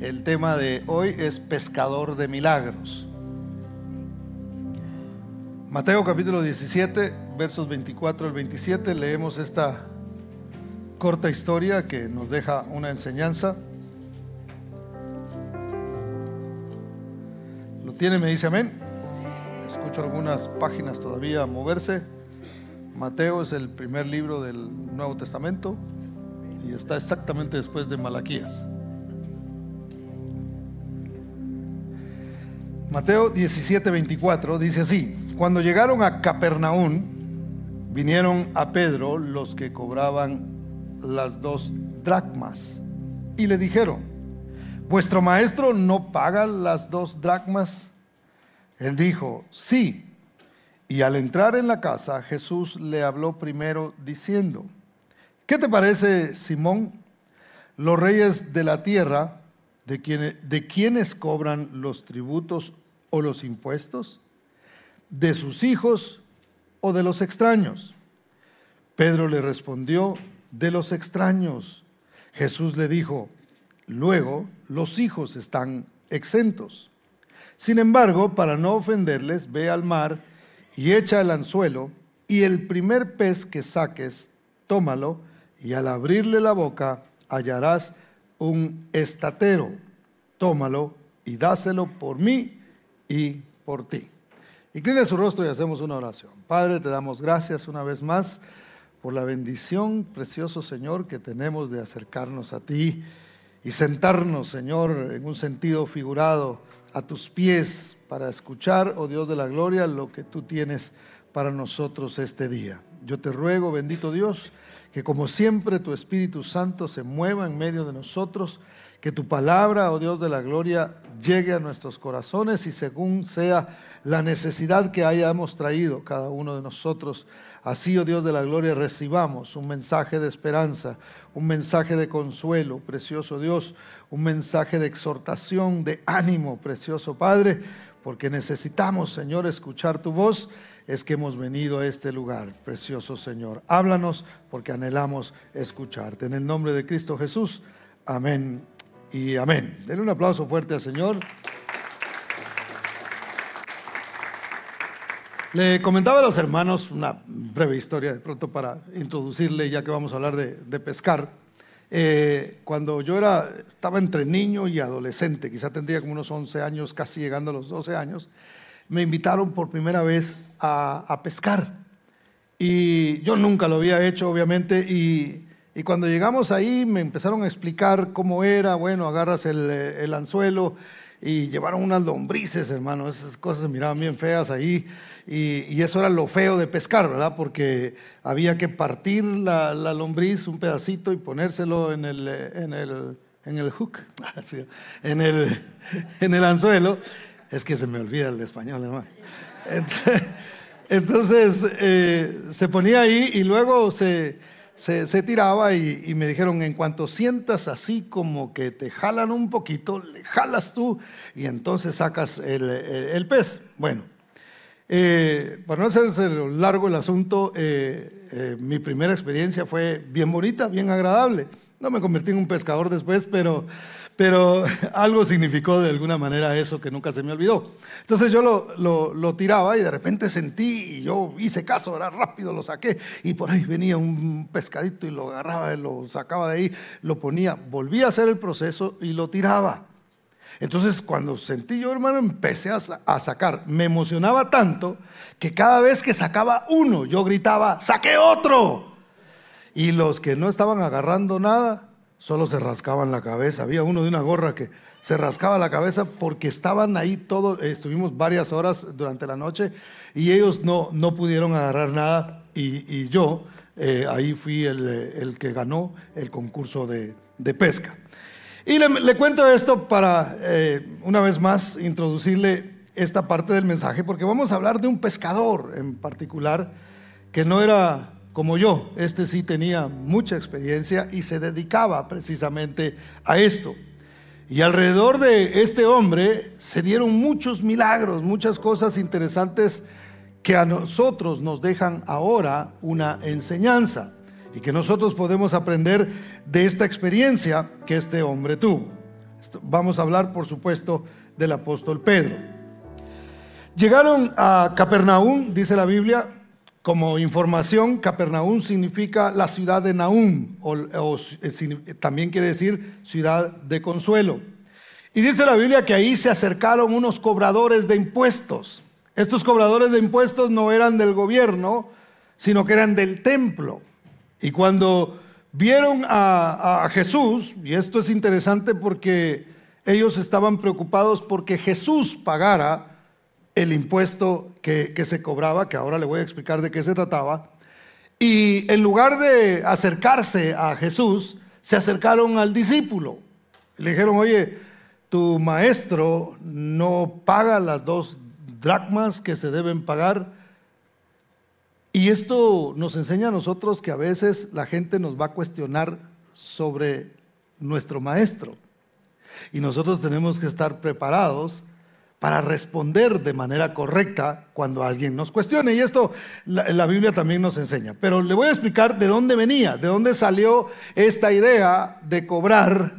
El tema de hoy es pescador de milagros. Mateo capítulo 17, versos 24 al 27, leemos esta corta historia que nos deja una enseñanza. ¿Lo tiene? Me dice amén. Escucho algunas páginas todavía moverse. Mateo es el primer libro del Nuevo Testamento y está exactamente después de Malaquías. Mateo 17, 24 dice así, cuando llegaron a Capernaum, vinieron a Pedro los que cobraban las dos dracmas y le dijeron, ¿vuestro maestro no paga las dos dracmas? Él dijo, sí. Y al entrar en la casa, Jesús le habló primero diciendo, ¿qué te parece, Simón? Los reyes de la tierra ¿De, ¿De quiénes cobran los tributos o los impuestos? ¿De sus hijos o de los extraños? Pedro le respondió, de los extraños. Jesús le dijo, luego los hijos están exentos. Sin embargo, para no ofenderles, ve al mar y echa el anzuelo, y el primer pez que saques, tómalo, y al abrirle la boca hallarás un estatero, tómalo y dáselo por mí y por ti. Inclina su rostro y hacemos una oración. Padre, te damos gracias una vez más por la bendición, precioso Señor, que tenemos de acercarnos a ti y sentarnos, Señor, en un sentido figurado a tus pies para escuchar, oh Dios de la gloria, lo que tú tienes para nosotros este día. Yo te ruego, bendito Dios, que como siempre tu Espíritu Santo se mueva en medio de nosotros, que tu palabra, oh Dios de la gloria, llegue a nuestros corazones y según sea la necesidad que hayamos traído cada uno de nosotros, así, oh Dios de la gloria, recibamos un mensaje de esperanza, un mensaje de consuelo, precioso Dios, un mensaje de exhortación, de ánimo, precioso Padre, porque necesitamos, Señor, escuchar tu voz es que hemos venido a este lugar, precioso Señor. Háblanos porque anhelamos escucharte. En el nombre de Cristo Jesús, amén y amén. Denle un aplauso fuerte al Señor. Le comentaba a los hermanos una breve historia de pronto para introducirle, ya que vamos a hablar de, pescar. Eh, cuando yo era, estaba entre niño y adolescente, quizá tendría como unos 11 años, casi llegando a los 12 años, me invitaron por primera vez a, pescar. Y yo nunca lo había hecho, obviamente, y, cuando llegamos ahí me empezaron a explicar cómo era, bueno, agarras el, anzuelo y llevaron unas lombrices, hermano, esas cosas se miraban bien feas ahí, y, eso era lo feo de pescar, ¿verdad? Porque había que partir la, lombriz un pedacito y ponérselo en el, en el, en el hook, en el, en el anzuelo, es que se me olvida el de español, hermano. Entonces eh, se ponía ahí y luego se, se, tiraba y, me dijeron, en cuanto sientas así como que te jalan un poquito, le jalas tú y entonces sacas el, pez. Bueno, eh, para no hacerse largo el asunto, eh, mi primera experiencia fue bien bonita, bien agradable. No me convertí en un pescador después, pero pero algo significó de alguna manera eso que nunca se me olvidó. Entonces yo lo, tiraba y de repente sentí, y yo hice caso, era rápido, lo saqué, y por ahí venía un pescadito y lo agarraba, y lo sacaba de ahí, lo ponía, volvía a hacer el proceso y lo tiraba. Entonces cuando sentí yo, hermano, empecé a, a sacar. Me emocionaba tanto que cada vez que sacaba uno, yo gritaba, saqué otro. Y los que no estaban agarrando nada, solo se rascaban la cabeza. Había uno de una gorra que se rascaba la cabeza porque estaban ahí todos, estuvimos varias horas durante la noche y ellos no, no pudieron agarrar nada y, yo eh, ahí fui el, que ganó el concurso de, pesca. Y le, cuento esto para, eh, una vez más, introducirle esta parte del mensaje, porque vamos a hablar de un pescador en particular que no era como yo. Este sí tenía mucha experiencia y se dedicaba precisamente a esto. Y alrededor de este hombre se dieron muchos milagros, muchas cosas interesantes que a nosotros nos dejan ahora una enseñanza y que nosotros podemos aprender de esta experiencia que este hombre tuvo. Vamos a hablar, por supuesto, del apóstol Pedro. Llegaron a Capernaum, dice la Biblia, como información, Capernaum significa la ciudad de Naum, o, eh, también quiere decir ciudad de consuelo. Y dice la Biblia que ahí se acercaron unos cobradores de impuestos. Estos cobradores de impuestos no eran del gobierno, sino que eran del templo. Y cuando vieron a, Jesús, y esto es interesante porque ellos estaban preocupados porque Jesús pagara el impuesto que, que, se cobraba, que ahora le voy a explicar de qué se trataba. Y en lugar de acercarse a Jesús, se acercaron al discípulo. Le dijeron, oye, tu maestro no paga las dos dracmas que se deben pagar. Y esto nos enseña a nosotros que a veces la gente nos va a cuestionar sobre nuestro maestro. Y nosotros tenemos que estar preparados para responder de manera correcta cuando alguien nos cuestione. Y esto la, Biblia también nos enseña. Pero le voy a explicar de dónde venía, de dónde salió esta idea de cobrar,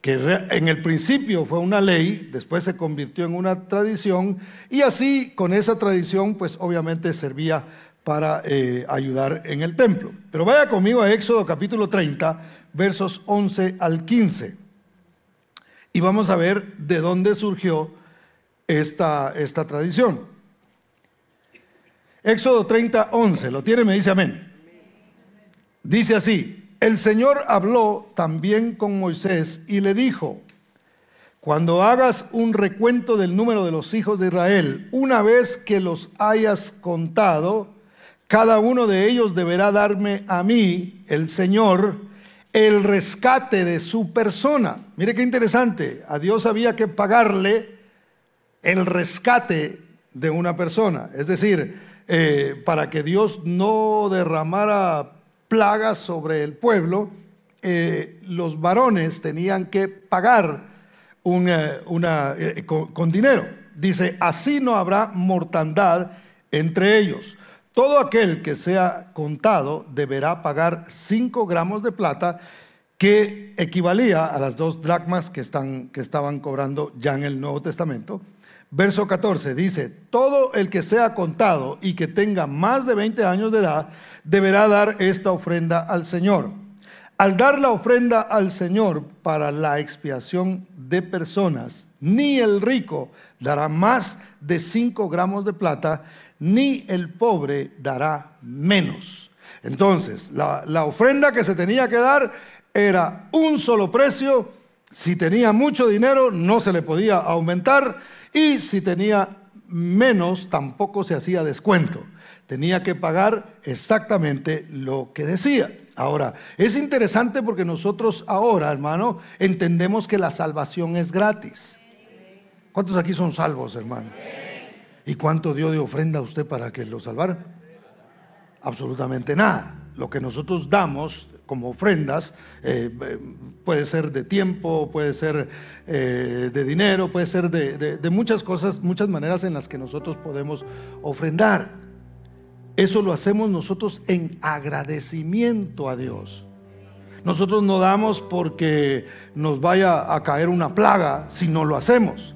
que en el principio fue una ley, después se convirtió en una tradición, y así con esa tradición pues obviamente servía para eh, ayudar en el templo. Pero vaya conmigo a Éxodo capítulo 30, versos 11 al 15. Y vamos a ver de dónde surgió esta, esta tradición. Éxodo 30, 11. ¿Lo tiene? Me dice amén. Dice así, el Señor habló también con Moisés y le dijo, cuando hagas un recuento del número de los hijos de Israel, una vez que los hayas contado, cada uno de ellos deberá darme a mí, el Señor, el rescate de su persona. Mire qué interesante, a Dios había que pagarle el rescate de una persona. Es decir, eh, para que Dios no derramara plagas sobre el pueblo, eh, los varones tenían que pagar eh, con dinero. Dice, así no habrá mortandad entre ellos. Todo aquel que sea contado deberá pagar 5 gramos de plata, que equivalía a las dos dracmas que, están, que estaban cobrando ya en el Nuevo Testamento. Verso 14 dice, todo el que sea contado y que tenga más de 20 años de edad deberá dar esta ofrenda al Señor. Al dar la ofrenda al Señor para la expiación de personas, ni el rico dará más de 5 gramos de plata, ni el pobre dará menos. Entonces, la, ofrenda que se tenía que dar era un solo precio. Si tenía mucho dinero, no se le podía aumentar. Y si tenía menos, tampoco se hacía descuento. Tenía que pagar exactamente lo que decía. Ahora, es interesante porque nosotros ahora, hermano, entendemos que la salvación es gratis. ¿Cuántos aquí son salvos, hermano? ¿Y cuánto dio de ofrenda a usted para que lo salvara? Absolutamente nada. Lo que nosotros damos como ofrendas eh, puede ser de tiempo, puede ser eh, de dinero, puede ser de, muchas cosas, muchas maneras en las que nosotros podemos ofrendar. Eso lo hacemos nosotros en agradecimiento a Dios. Nosotros no damos porque nos vaya a caer una plaga si no lo hacemos.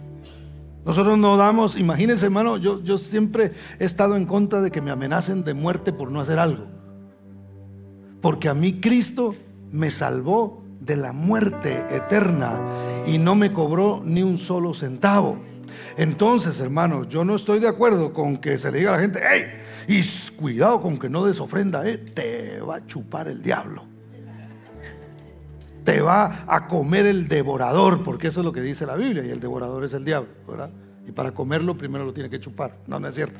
Nosotros no damos, imagínense hermano, yo, yo siempre he estado en contra de que me amenacen de muerte por no hacer algo. Porque a mí Cristo me salvó de la muerte eterna y no me cobró ni un solo centavo. Entonces, hermano, yo no estoy de acuerdo con que se le diga a la gente, hey, y cuidado con que no des ofrenda, eh, te va a chupar el diablo te va a comer el devorador, porque eso es lo que dice la Biblia, y el devorador es el diablo, ¿verdad? Y para comerlo primero lo tiene que chupar. No, no es cierto.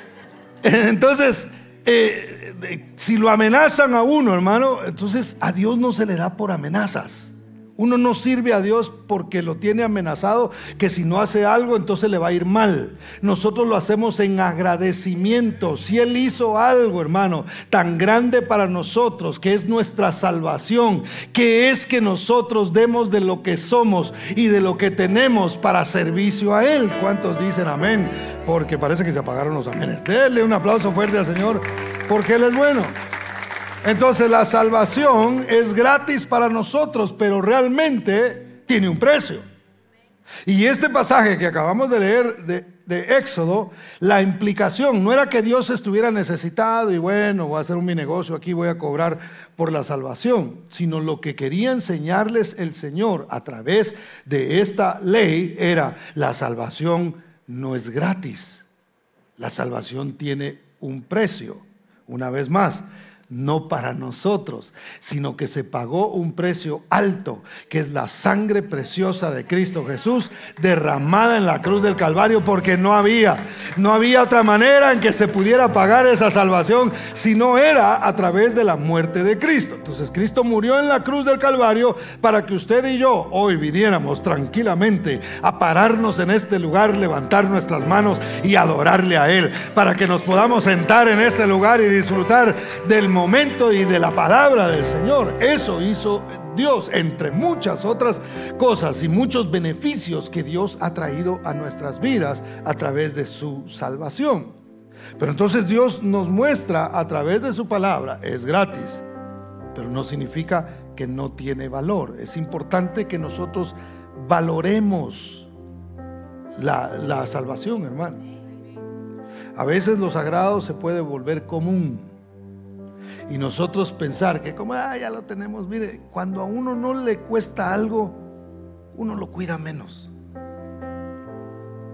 Entonces, eh, si lo amenazan a uno, hermano, entonces a Dios no se le da por amenazas. Uno no sirve a Dios porque lo tiene amenazado, que si no hace algo entonces le va a ir mal. Nosotros lo hacemos en agradecimiento. Si Él hizo algo, hermano, tan grande para nosotros, que es nuestra salvación, que es que nosotros demos de lo que somos y de lo que tenemos para servicio a Él. ¿Cuántos dicen amén? Porque parece que se apagaron los amenes. Denle un aplauso fuerte al Señor porque Él es bueno. Entonces la salvación es gratis para nosotros, pero realmente tiene un precio. Y este pasaje que acabamos de leer de, Éxodo, la implicación no era que Dios estuviera necesitado y bueno, voy a hacer un mi negocio aquí, voy a cobrar por la salvación, sino lo que quería enseñarles el Señor a través de esta ley era la salvación no es gratis, la salvación tiene un precio. Una vez más, no para nosotros, sino que se pagó un precio alto, que es la sangre preciosa de Cristo Jesús derramada en la cruz del Calvario, porque no había, no había otra manera en que se pudiera pagar esa salvación si no era a través de la muerte de Cristo. Entonces Cristo murió en la cruz del Calvario para que usted y yo hoy viniéramos tranquilamente a pararnos en este lugar, levantar nuestras manos y adorarle a Él, para que nos podamos sentar en este lugar y disfrutar del momento y de la palabra del Señor. Eso hizo Dios, entre muchas otras cosas y muchos beneficios que Dios ha traído a nuestras vidas a través de su salvación. Pero entonces Dios nos muestra a través de su palabra, es gratis, pero no significa que no tiene valor. Es importante que nosotros valoremos la, la salvación, hermano. A veces lo sagrado se puede volver común y nosotros pensar que como ah, ya lo tenemos, mire, cuando a uno no le cuesta algo, uno lo cuida menos.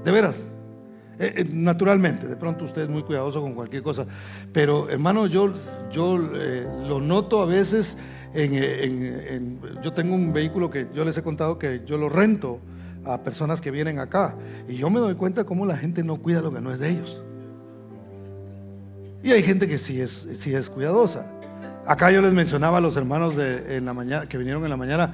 De veras. Eh, eh, naturalmente, de pronto usted es muy cuidadoso con cualquier cosa, pero hermano, yo, yo eh, lo noto a veces en, yo tengo un vehículo que yo les he contado que yo lo rento a personas que vienen acá y yo me doy cuenta cómo la gente no cuida lo que no es de ellos. Y hay gente que sí es, sí es cuidadosa. Acá yo les mencionaba a los hermanos en la mañana, que vinieron en la mañana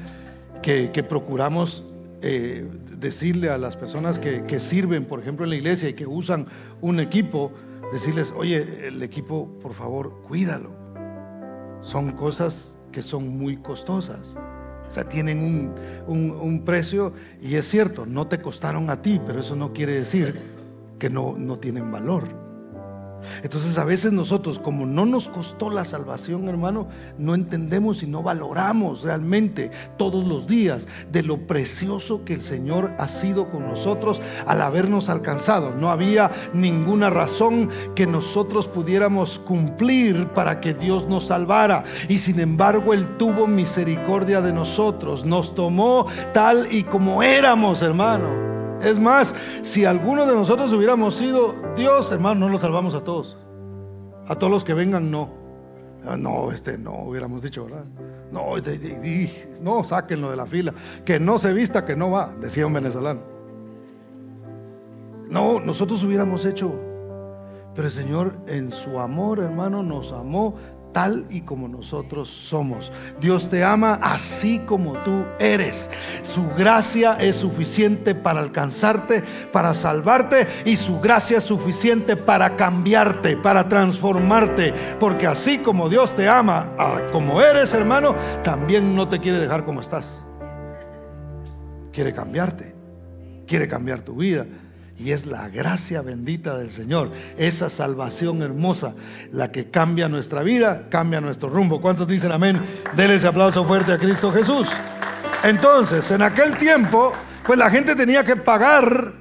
que, procuramos eh, decirle a las personas que, sirven, por ejemplo, en la iglesia y que usan un equipo, decirles, oye, el equipo, por favor, cuídalo. Son cosas que son muy costosas. O sea, tienen un, un precio y es cierto, no te costaron a ti, pero eso no quiere decir que no, no tienen valor. Entonces a veces nosotros, como no nos costó la salvación, hermano, no entendemos y no valoramos realmente todos los días de lo precioso que el Señor ha sido con nosotros al habernos alcanzado. No había ninguna razón que nosotros pudiéramos cumplir para que Dios nos salvara. Y sin embargo, Él tuvo misericordia de nosotros. Nos tomó tal y como éramos, hermano. Es más, si alguno de nosotros hubiéramos sido Dios, hermano, no lo salvamos a todos. A todos los que vengan, no. Ah, no, este no, hubiéramos dicho, ¿verdad? No, no, sáquenlo de la fila. Que no se vista, que no va, decía un venezolano. No, nosotros hubiéramos hecho. Pero el Señor en su amor, hermano, nos amó tal y como nosotros somos. Dios te ama así como tú eres. Su gracia es suficiente para alcanzarte, para salvarte y su gracia es suficiente para cambiarte, para transformarte. Porque así como Dios te ama, como eres hermano, también no te quiere dejar como estás. Quiere cambiarte, quiere cambiar tu vida y es la gracia bendita del Señor, esa salvación hermosa, la que cambia nuestra vida, cambia nuestro rumbo. ¿Cuántos dicen amén? Denle ese aplauso fuerte a Cristo Jesús. Entonces, en aquel tiempo, pues la gente tenía que pagar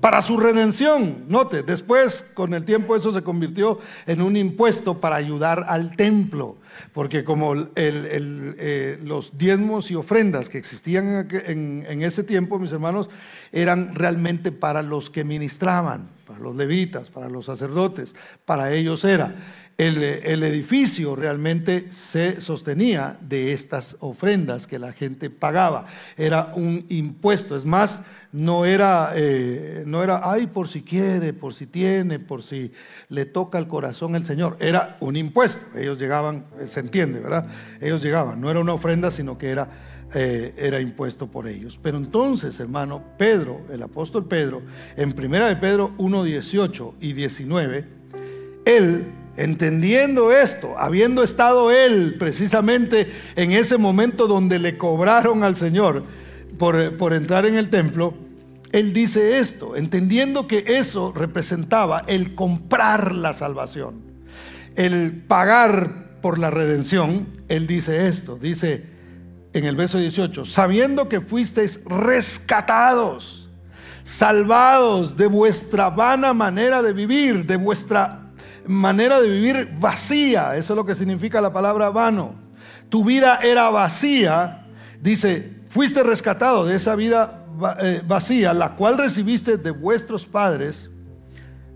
para su redención. Note, después con el tiempo eso se convirtió en un impuesto para ayudar al templo, porque como eh, los diezmos y ofrendas que existían en, ese tiempo, mis hermanos, eran realmente para los que ministraban, para los levitas, para los sacerdotes, para ellos era. El, edificio realmente se sostenía de estas ofrendas que la gente pagaba. Era un impuesto. Es más, no era, eh, no era, ay, por si quiere, por si tiene, por si le toca el corazón el Señor. Era un impuesto. Ellos llegaban, eh, se entiende, ¿verdad? Ellos llegaban. No era una ofrenda, sino que era, eh, era impuesto por ellos. Pero entonces, hermano, Pedro, el apóstol Pedro, en primera de Pedro 1, 18 y 19, él entendiendo esto, habiendo estado él precisamente en ese momento donde le cobraron al Señor, por, entrar en el templo, él dice esto, entendiendo que eso representaba el comprar la salvación, el pagar por la redención, él dice esto, dice, en el verso 18, sabiendo que fuisteis rescatados, salvados de vuestra vana manera de vivir, de vuestra manera de vivir vacía, eso es lo que significa la palabra vano. Tu vida era vacía, dice, fuiste rescatado de esa vida eh, vacía, la cual recibiste de vuestros padres,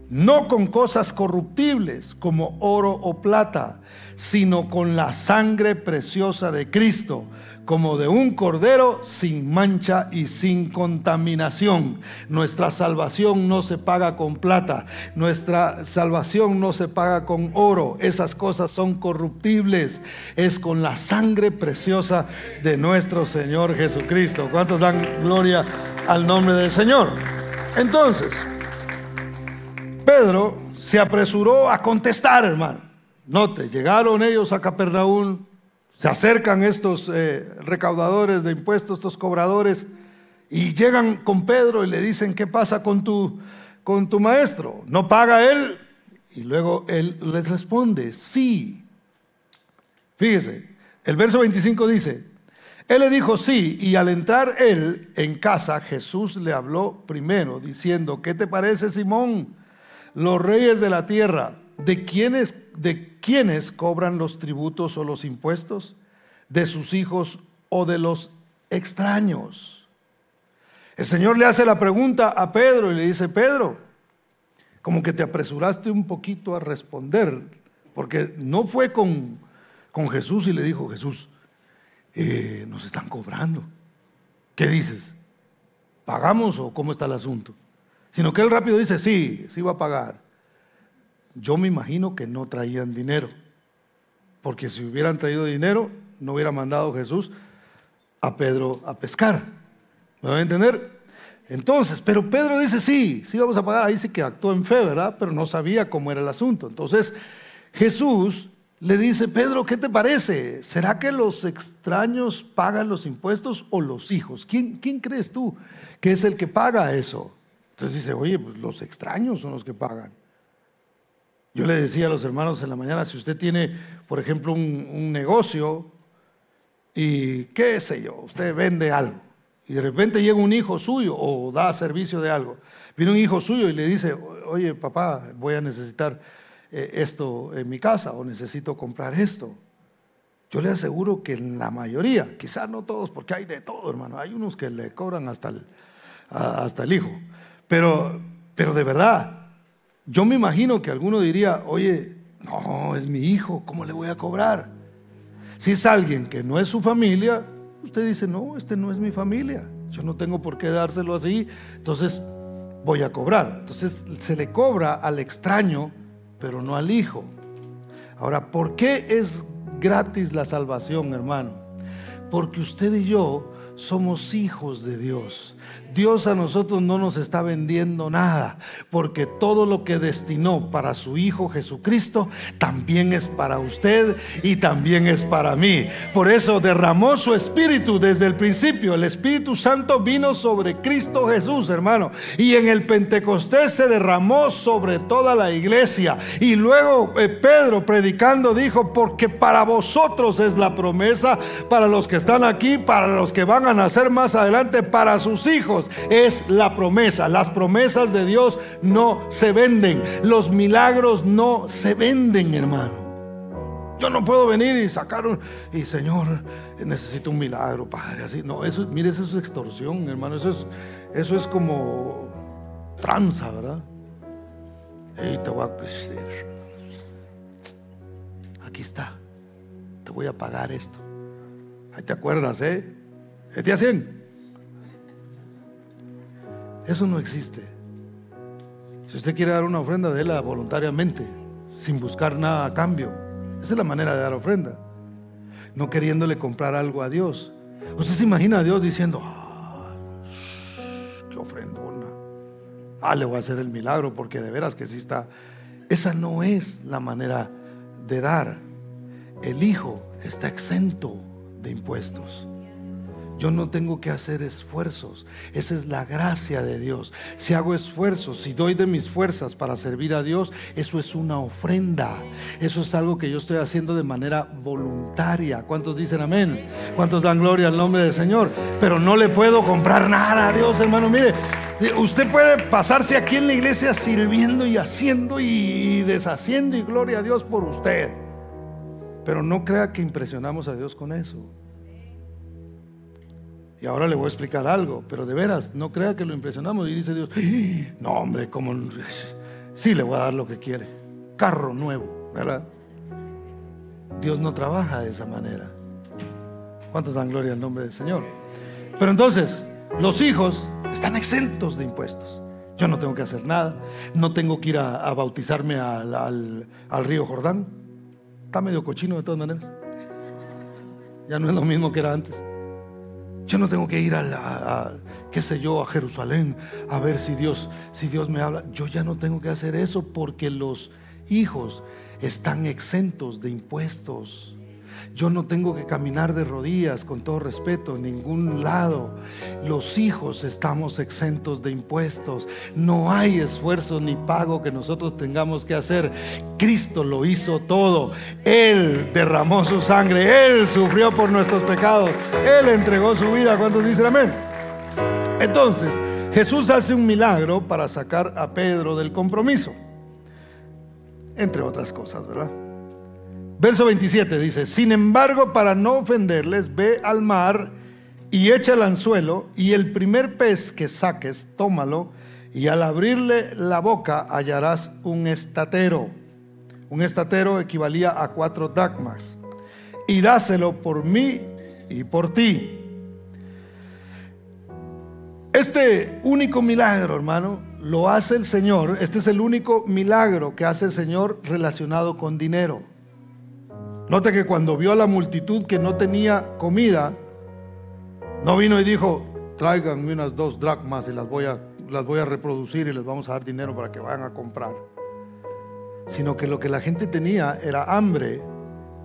no con cosas corruptibles como oro o plata, sino con la sangre preciosa de Cristo como de un cordero sin mancha y sin contaminación. Nuestra salvación no se paga con plata, nuestra salvación no se paga con oro, esas cosas son corruptibles, es con la sangre preciosa de nuestro Señor Jesucristo. ¿Cuántos dan gloria al nombre del Señor? Entonces, Pedro se apresuró a contestar, hermano. Note, llegaron ellos a Capernaum, se acercan estos eh, recaudadores de impuestos, estos cobradores, y llegan con Pedro y le dicen, ¿qué pasa con tu, con tu maestro? ¿No paga él? Y luego él les responde, sí. Fíjese, el verso 25 dice, él le dijo sí, y al entrar él en casa, Jesús le habló primero, diciendo, ¿qué te parece, Simón? Los reyes de la tierra ¿De quiénes, ¿De quiénes cobran los tributos o los impuestos? ¿De sus hijos o de los extraños? El Señor le hace la pregunta a Pedro y le dice, Pedro, como que te apresuraste un poquito a responder, porque no fue con, con Jesús y le dijo, Jesús, eh, nos están cobrando. ¿Qué dices? ¿Pagamos o cómo está el asunto? Sino que él rápido dice, sí, sí va a pagar. Yo me imagino que no traían dinero, porque si hubieran traído dinero, no hubiera mandado Jesús a Pedro a pescar. ¿Me van a entender? Entonces, pero Pedro dice, sí, sí vamos a pagar. Ahí sí que actuó en fe, ¿verdad? Pero no sabía cómo era el asunto. Entonces, Jesús le dice, Pedro, ¿qué te parece? ¿Será que los extraños pagan los impuestos o los hijos? ¿Quién, quién crees tú que es el que paga eso? Entonces dice, oye, pues los extraños son los que pagan. Yo le decía a los hermanos en la mañana, si usted tiene, por ejemplo, un, negocio y qué sé yo, usted vende algo y de repente llega un hijo suyo o da servicio de algo, viene un hijo suyo y le dice, oye papá, voy a necesitar eh, esto en mi casa o necesito comprar esto. Yo le aseguro que en la mayoría, quizás no todos, porque hay de todo, hermano, hay unos que le cobran hasta el, hasta el hijo, pero, pero de verdad, yo me imagino que alguno diría, oye, no, es mi hijo, ¿cómo le voy a cobrar? Si es alguien que no es su familia, usted dice, no, este no es mi familia, yo no tengo por qué dárselo así, entonces voy a cobrar. Entonces se le cobra al extraño, pero no al hijo. Ahora, ¿por qué es gratis la salvación, hermano? Porque usted y yo somos hijos de Dios. Dios a nosotros no nos está vendiendo nada, porque todo lo que destinó para su Hijo Jesucristo también es para usted y también es para mí. Por eso derramó su Espíritu desde el principio. El Espíritu Santo vino sobre Cristo Jesús, hermano. Y en el Pentecostés se derramó sobre toda la iglesia. Y luego eh, Pedro predicando dijo, porque para vosotros es la promesa, para los que están aquí, para los que van a nacer más adelante, para sus hijos es la promesa. Las promesas de Dios no se venden. Los milagros no se venden, hermano. Yo no puedo venir y sacar un, y Señor, necesito un milagro, Padre, así. No, eso, mire, eso es extorsión, hermano. Eso es, eso es como tranza, ¿verdad? Y te voy a Aquí está. Te voy a pagar esto. Ahí te acuerdas, ¿eh? ¿Te hacen? Eso no existe. Si usted quiere dar una ofrenda, déla voluntariamente, sin buscar nada a cambio. Esa es la manera de dar ofrenda. No queriéndole comprar algo a Dios. Usted se imagina a Dios diciendo, ah, qué ofrendona. Ah, le voy a hacer el milagro porque de veras que sí está. Esa no es la manera de dar. El hijo está exento de impuestos. Yo no tengo que hacer esfuerzos. Esa es la gracia de Dios. Si hago esfuerzos, si doy de mis fuerzas para servir a Dios, eso es una ofrenda. Eso es algo que yo estoy haciendo de manera voluntaria. ¿Cuántos dicen amén? ¿Cuántos dan gloria al nombre del Señor? Pero no le puedo comprar nada a Dios, hermano. Mire, usted puede pasarse aquí en la iglesia sirviendo y haciendo y deshaciendo y gloria a Dios por usted. Pero no crea que impresionamos a Dios con eso. Y ahora le voy a explicar algo, pero de veras, no crea que lo impresionamos. Y dice Dios, no hombre, como sí le voy a dar lo que quiere. Carro nuevo, ¿verdad? Dios no trabaja de esa manera. ¿Cuántos dan gloria al nombre del Señor? Pero entonces, los hijos están exentos de impuestos. Yo no tengo que hacer nada. No tengo que ir a, bautizarme al, al río Jordán. Está medio cochino de todas maneras. Ya no es lo mismo que era antes. Yo no tengo que ir a, la, qué sé yo, a Jerusalén a ver si Dios, si Dios me habla. Yo ya no tengo que hacer eso porque los hijos están exentos de impuestos. Yo no tengo que caminar de rodillas, con todo respeto, en ningún lado. Los hijos estamos exentos de impuestos. No hay esfuerzo ni pago que nosotros tengamos que hacer. Cristo lo hizo todo. Él derramó su sangre. Él sufrió por nuestros pecados. Él entregó su vida. ¿Cuántos dicen amén? Entonces, Jesús hace un milagro para sacar a Pedro del compromiso. Entre otras cosas, ¿verdad? Verso 27 dice, sin embargo, para no ofenderles, ve al mar y echa el anzuelo y el primer pez que saques, tómalo y al abrirle la boca hallarás un estatero. Un estatero equivalía a cuatro dacmas. Y dáselo por mí y por ti. Este único milagro, hermano, lo hace el Señor. Este es el único milagro que hace el Señor relacionado con dinero. Note que cuando vio a la multitud que no tenía comida, no vino y dijo, tráiganme unas dos dracmas y las voy a, las voy a reproducir y les vamos a dar dinero para que vayan a comprar. Sino que lo que la gente tenía era hambre.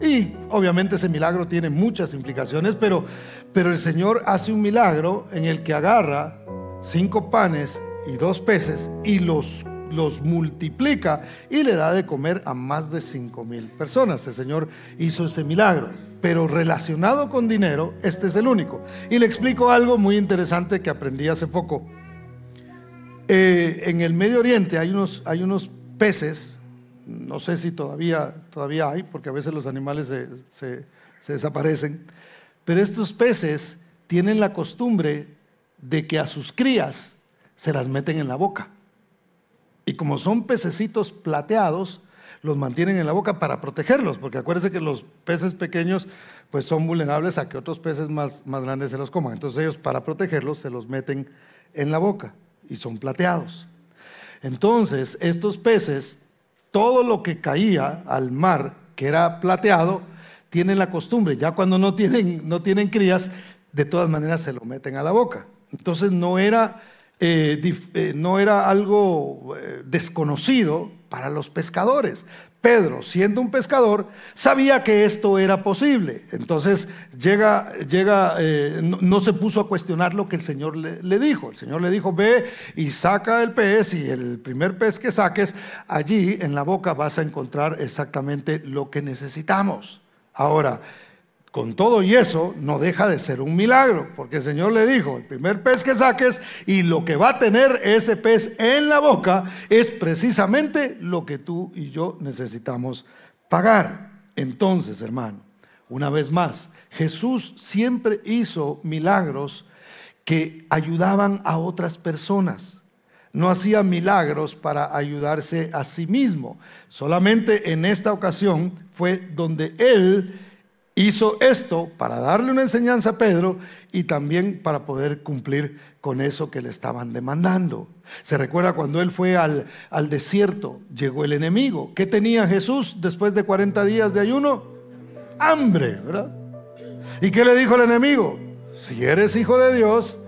Y obviamente ese milagro tiene muchas implicaciones, pero, pero el Señor hace un milagro en el que agarra cinco panes y dos peces y los los multiplica y le da de comer a más de cinco mil personas. El Señor hizo ese milagro, pero relacionado con dinero, este es el único. Y le explico algo muy interesante que aprendí hace poco. Eh, en el Medio Oriente hay unos, hay unos peces, no sé si todavía, todavía hay, porque a veces los animales se, se desaparecen, pero estos peces tienen la costumbre de que a sus crías se las meten en la boca. Y como son pececitos plateados, los mantienen en la boca para protegerlos, porque acuérdense que los peces pequeños pues son vulnerables a que otros peces más, más grandes se los coman. Entonces ellos para protegerlos se los meten en la boca y son plateados. Entonces estos peces, todo lo que caía al mar, que era plateado, tienen la costumbre, ya cuando no tienen, no tienen crías, de todas maneras se lo meten a la boca. Entonces no era eh, eh, no era algo eh, desconocido para los pescadores. Pedro, siendo un pescador, sabía que esto era posible. Entonces llega, llega no, se puso a cuestionar lo que el Señor le, le, dijo. El Señor le dijo, ve y saca el pez y el primer pez que saques, allí en la boca vas a encontrar exactamente lo que necesitamos. Ahora, con todo y eso, no deja de ser un milagro, porque el Señor le dijo, el primer pez que saques y lo que va a tener ese pez en la boca es precisamente lo que tú y yo necesitamos pagar. Entonces, hermano, una vez más, Jesús siempre hizo milagros que ayudaban a otras personas. No hacía milagros para ayudarse a sí mismo. Solamente en esta ocasión fue donde Él hizo esto para darle una enseñanza a Pedro y también para poder cumplir con eso que le estaban demandando. Se recuerda cuando él fue al, al desierto, llegó el enemigo. ¿Qué tenía Jesús después de 40 días de ayuno? Hambre, ¿verdad? ¿Y qué le dijo el enemigo? Si eres hijo de Dios,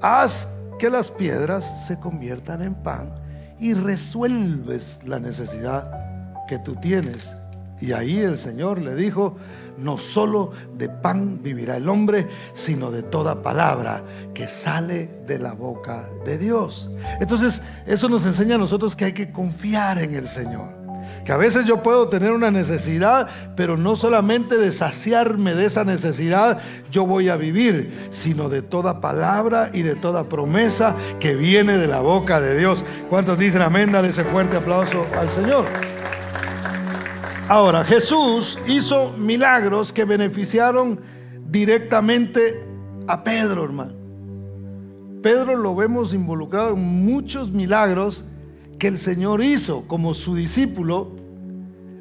haz que las piedras se conviertan en pan y resuelves la necesidad que tú tienes Y ahí el Señor le dijo, no solo de pan vivirá el hombre, sino de toda palabra que sale de la boca de Dios. Entonces, eso nos enseña a nosotros que hay que confiar en el Señor. Que a veces yo puedo tener una necesidad, pero no solamente de saciarme de esa necesidad yo voy a vivir, sino de toda palabra y de toda promesa que viene de la boca de Dios. ¿Cuántos dicen amén? Dale ese fuerte aplauso al Señor. Ahora, Jesús hizo milagros que beneficiaron directamente a Pedro, hermano. Pedro lo vemos involucrado en muchos milagros que el Señor hizo como su discípulo.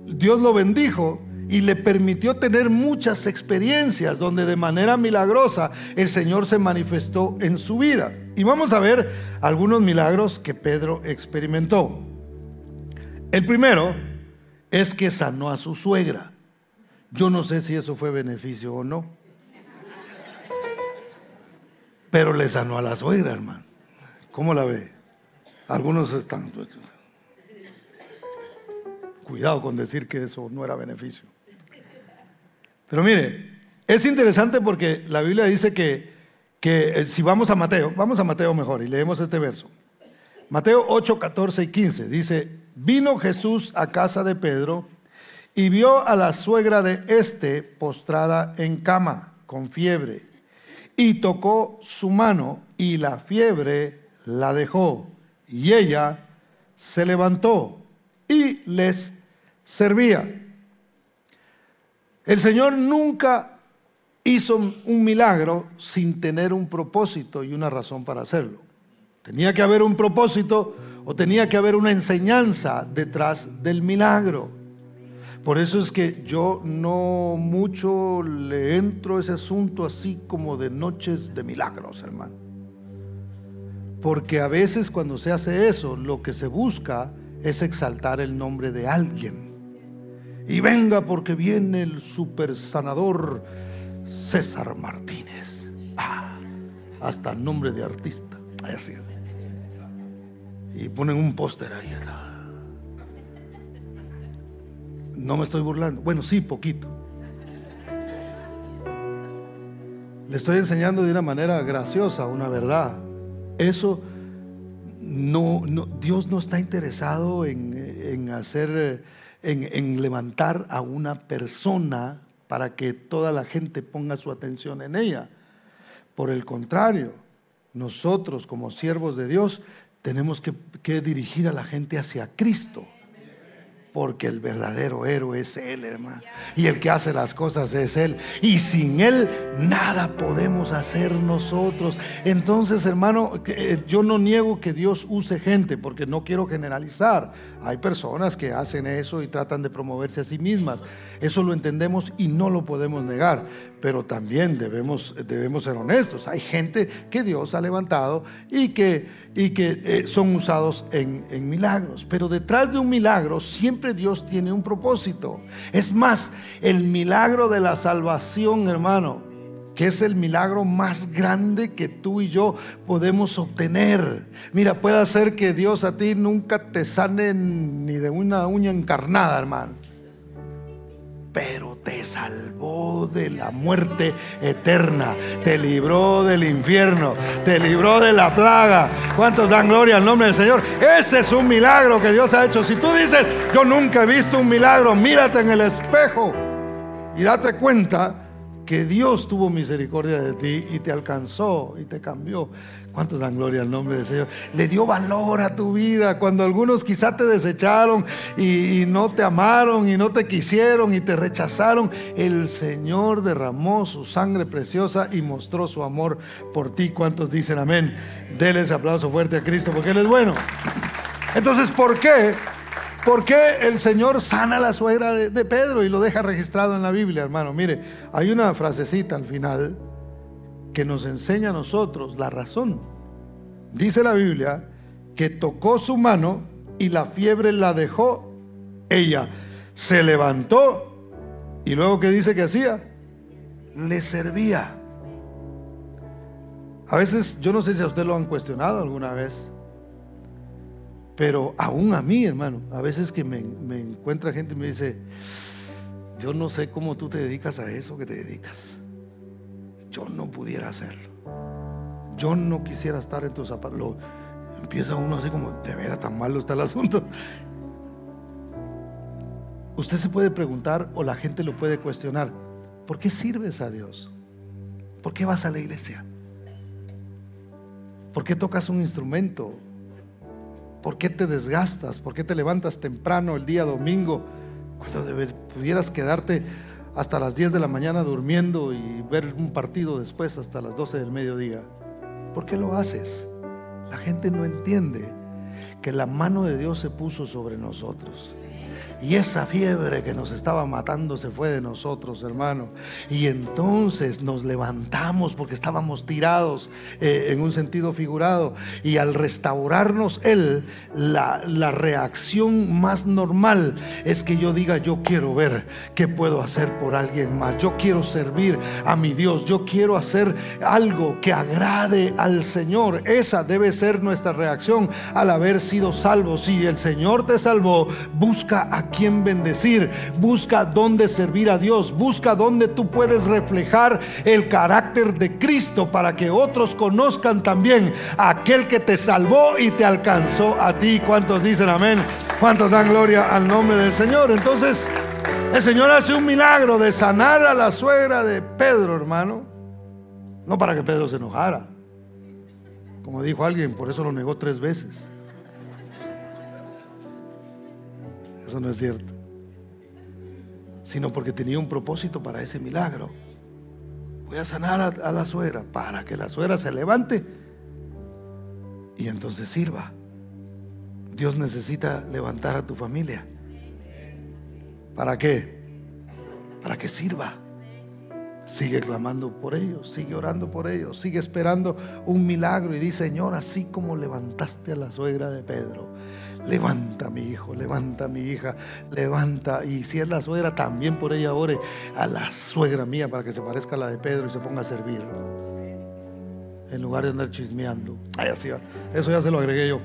Dios lo bendijo y le permitió tener muchas experiencias donde de manera milagrosa el Señor se manifestó en su vida. Y vamos a ver algunos milagros que Pedro experimentó. El primero es que sanó a su suegra. Yo no sé si eso fue beneficio o no. Pero le sanó a la suegra, hermano. ¿Cómo la ve? Algunos están... Cuidado con decir que eso no era beneficio. Pero mire, es interesante porque la Biblia dice que, que eh, si vamos a Mateo, vamos a Mateo mejor y leemos este verso. Mateo 8, 14 y 15 dice, Vino Jesús a casa de Pedro y vio a la suegra de éste postrada en cama con fiebre y tocó su mano y la fiebre la dejó y ella se levantó y les servía. El Señor nunca hizo un milagro sin tener un propósito y una razón para hacerlo. Tenía que haber un propósito o tenía que haber una enseñanza detrás del milagro. Por eso es que yo no mucho le entro a ese asunto así como de noches de milagros, hermano. Porque a veces cuando se hace eso, lo que se busca es exaltar el nombre de alguien. Y venga porque viene el super sanador César Martínez. Ah, hasta nombre de artista. Así y ponen un póster ahí. No me estoy burlando. Bueno, sí, poquito. Le estoy enseñando de una manera graciosa una verdad. Eso no, Dios no está interesado en, hacer, en, en levantar a una persona para que toda la gente ponga su atención en ella. Por el contrario, nosotros como siervos de Dios tenemos que, dirigir a la gente hacia Cristo. Porque el verdadero héroe es Él, hermano. Y el que hace las cosas es Él. Y sin Él nada podemos hacer nosotros. Entonces, hermano, eh, yo no niego que Dios use gente, porque no quiero generalizar. Hay personas que hacen eso y tratan de promoverse a sí mismas. Eso lo entendemos y no lo podemos negar. Pero también debemos, debemos ser honestos. Hay gente que Dios ha levantado y que y que eh, son usados en, en, milagros. Pero detrás de un milagro siempre Dios tiene un propósito. Es más, el milagro de la salvación, hermano, que es el milagro más grande que tú y yo podemos obtener. Mira, puede ser que Dios a ti nunca te sane ni de una uña encarnada, hermano pero te salvó de la muerte eterna, te libró del infierno, te libró de la plaga. ¿Cuántos dan gloria al nombre del Señor? Ese es un milagro que Dios ha hecho. Si tú dices, yo nunca he visto un milagro, mírate en el espejo y date cuenta que Dios tuvo misericordia de ti y te alcanzó y te cambió. ¿Cuántos dan gloria al nombre del Señor? Le dio valor a tu vida cuando algunos quizá te desecharon y, no te amaron y no te quisieron y te rechazaron. El Señor derramó su sangre preciosa y mostró su amor por ti. ¿Cuántos dicen amén? Dele ese aplauso fuerte a Cristo porque Él es bueno. Entonces, ¿por qué? ¿Por qué el Señor sana a la suegra de, Pedro y lo deja registrado en la Biblia, hermano? Mire, hay una frasecita al final que nos enseña a nosotros la razón. Dice la Biblia que tocó su mano y la fiebre la dejó. Ella se levantó y luego ¿qué dice que hacía? Le servía. A veces, yo no sé si a usted lo han cuestionado alguna vez. Pero aún a mí, hermano, a veces que me, encuentra gente y me dice, Yo no sé cómo tú te dedicas a eso que te dedicas. Yo no pudiera hacerlo. Yo no quisiera estar en tus zapatos. Empieza uno así como, de veras tan malo está el asunto. Usted se puede preguntar o la gente lo puede cuestionar, ¿por qué sirves a Dios? ¿Por qué vas a la iglesia? ¿Por qué tocas un instrumento? ¿Por qué te desgastas? ¿Por qué te levantas temprano el día domingo cuando pudieras quedarte hasta las 10 de la mañana durmiendo y ver un partido después hasta las 12 del mediodía? ¿Por qué lo haces? La gente no entiende que la mano de Dios se puso sobre nosotros. Y esa fiebre que nos estaba matando se fue de nosotros, hermano. Y entonces nos levantamos porque estábamos tirados eh, en un sentido figurado. Y al restaurarnos Él, la, la reacción más normal es que yo diga, yo quiero ver qué puedo hacer por alguien más. Yo quiero servir a mi Dios. Yo quiero hacer algo que agrade al Señor. Esa debe ser nuestra reacción al haber sido salvos. Si el Señor te salvó, busca quien bendecir, busca dónde servir a Dios, busca dónde tú puedes reflejar el carácter de Cristo para que otros conozcan también aquel que te salvó y te alcanzó a ti. ¿Cuántos dicen amén? ¿Cuántos dan gloria al nombre del Señor? Entonces, el Señor hace un milagro de sanar a la suegra de Pedro, hermano. No para que Pedro se enojara. Como dijo alguien, por eso lo negó tres veces. Eso no es cierto. Sino porque tenía un propósito para ese milagro. Voy a sanar a, la suegra para que la suegra se levante y entonces sirva. Dios necesita levantar a tu familia. ¿Para qué? Para que sirva. Sigue clamando por ellos, sigue orando por ellos, sigue esperando un milagro y dice, Señor, así como levantaste a la suegra de Pedro, levanta mi hijo, levanta mi hija, levanta. Y si es la suegra, también por ella ore a la suegra mía para que se parezca a la de Pedro y se ponga a servir. En lugar de andar chismeando. Eso ya se lo agregué yo.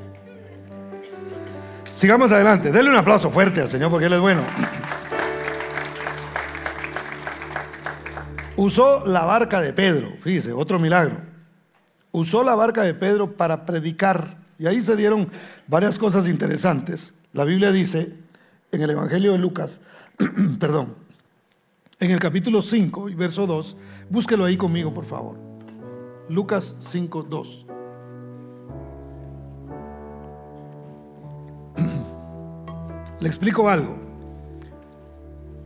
Sigamos adelante. Denle un aplauso fuerte al Señor porque Él es bueno. Usó la barca de Pedro, fíjese, otro milagro. Usó la barca de Pedro para predicar. Y ahí se dieron varias cosas interesantes. La Biblia dice en el Evangelio de Lucas, perdón, en el capítulo 5 y verso 2, búsquelo ahí conmigo, por favor. Lucas 5, 2. Le explico algo.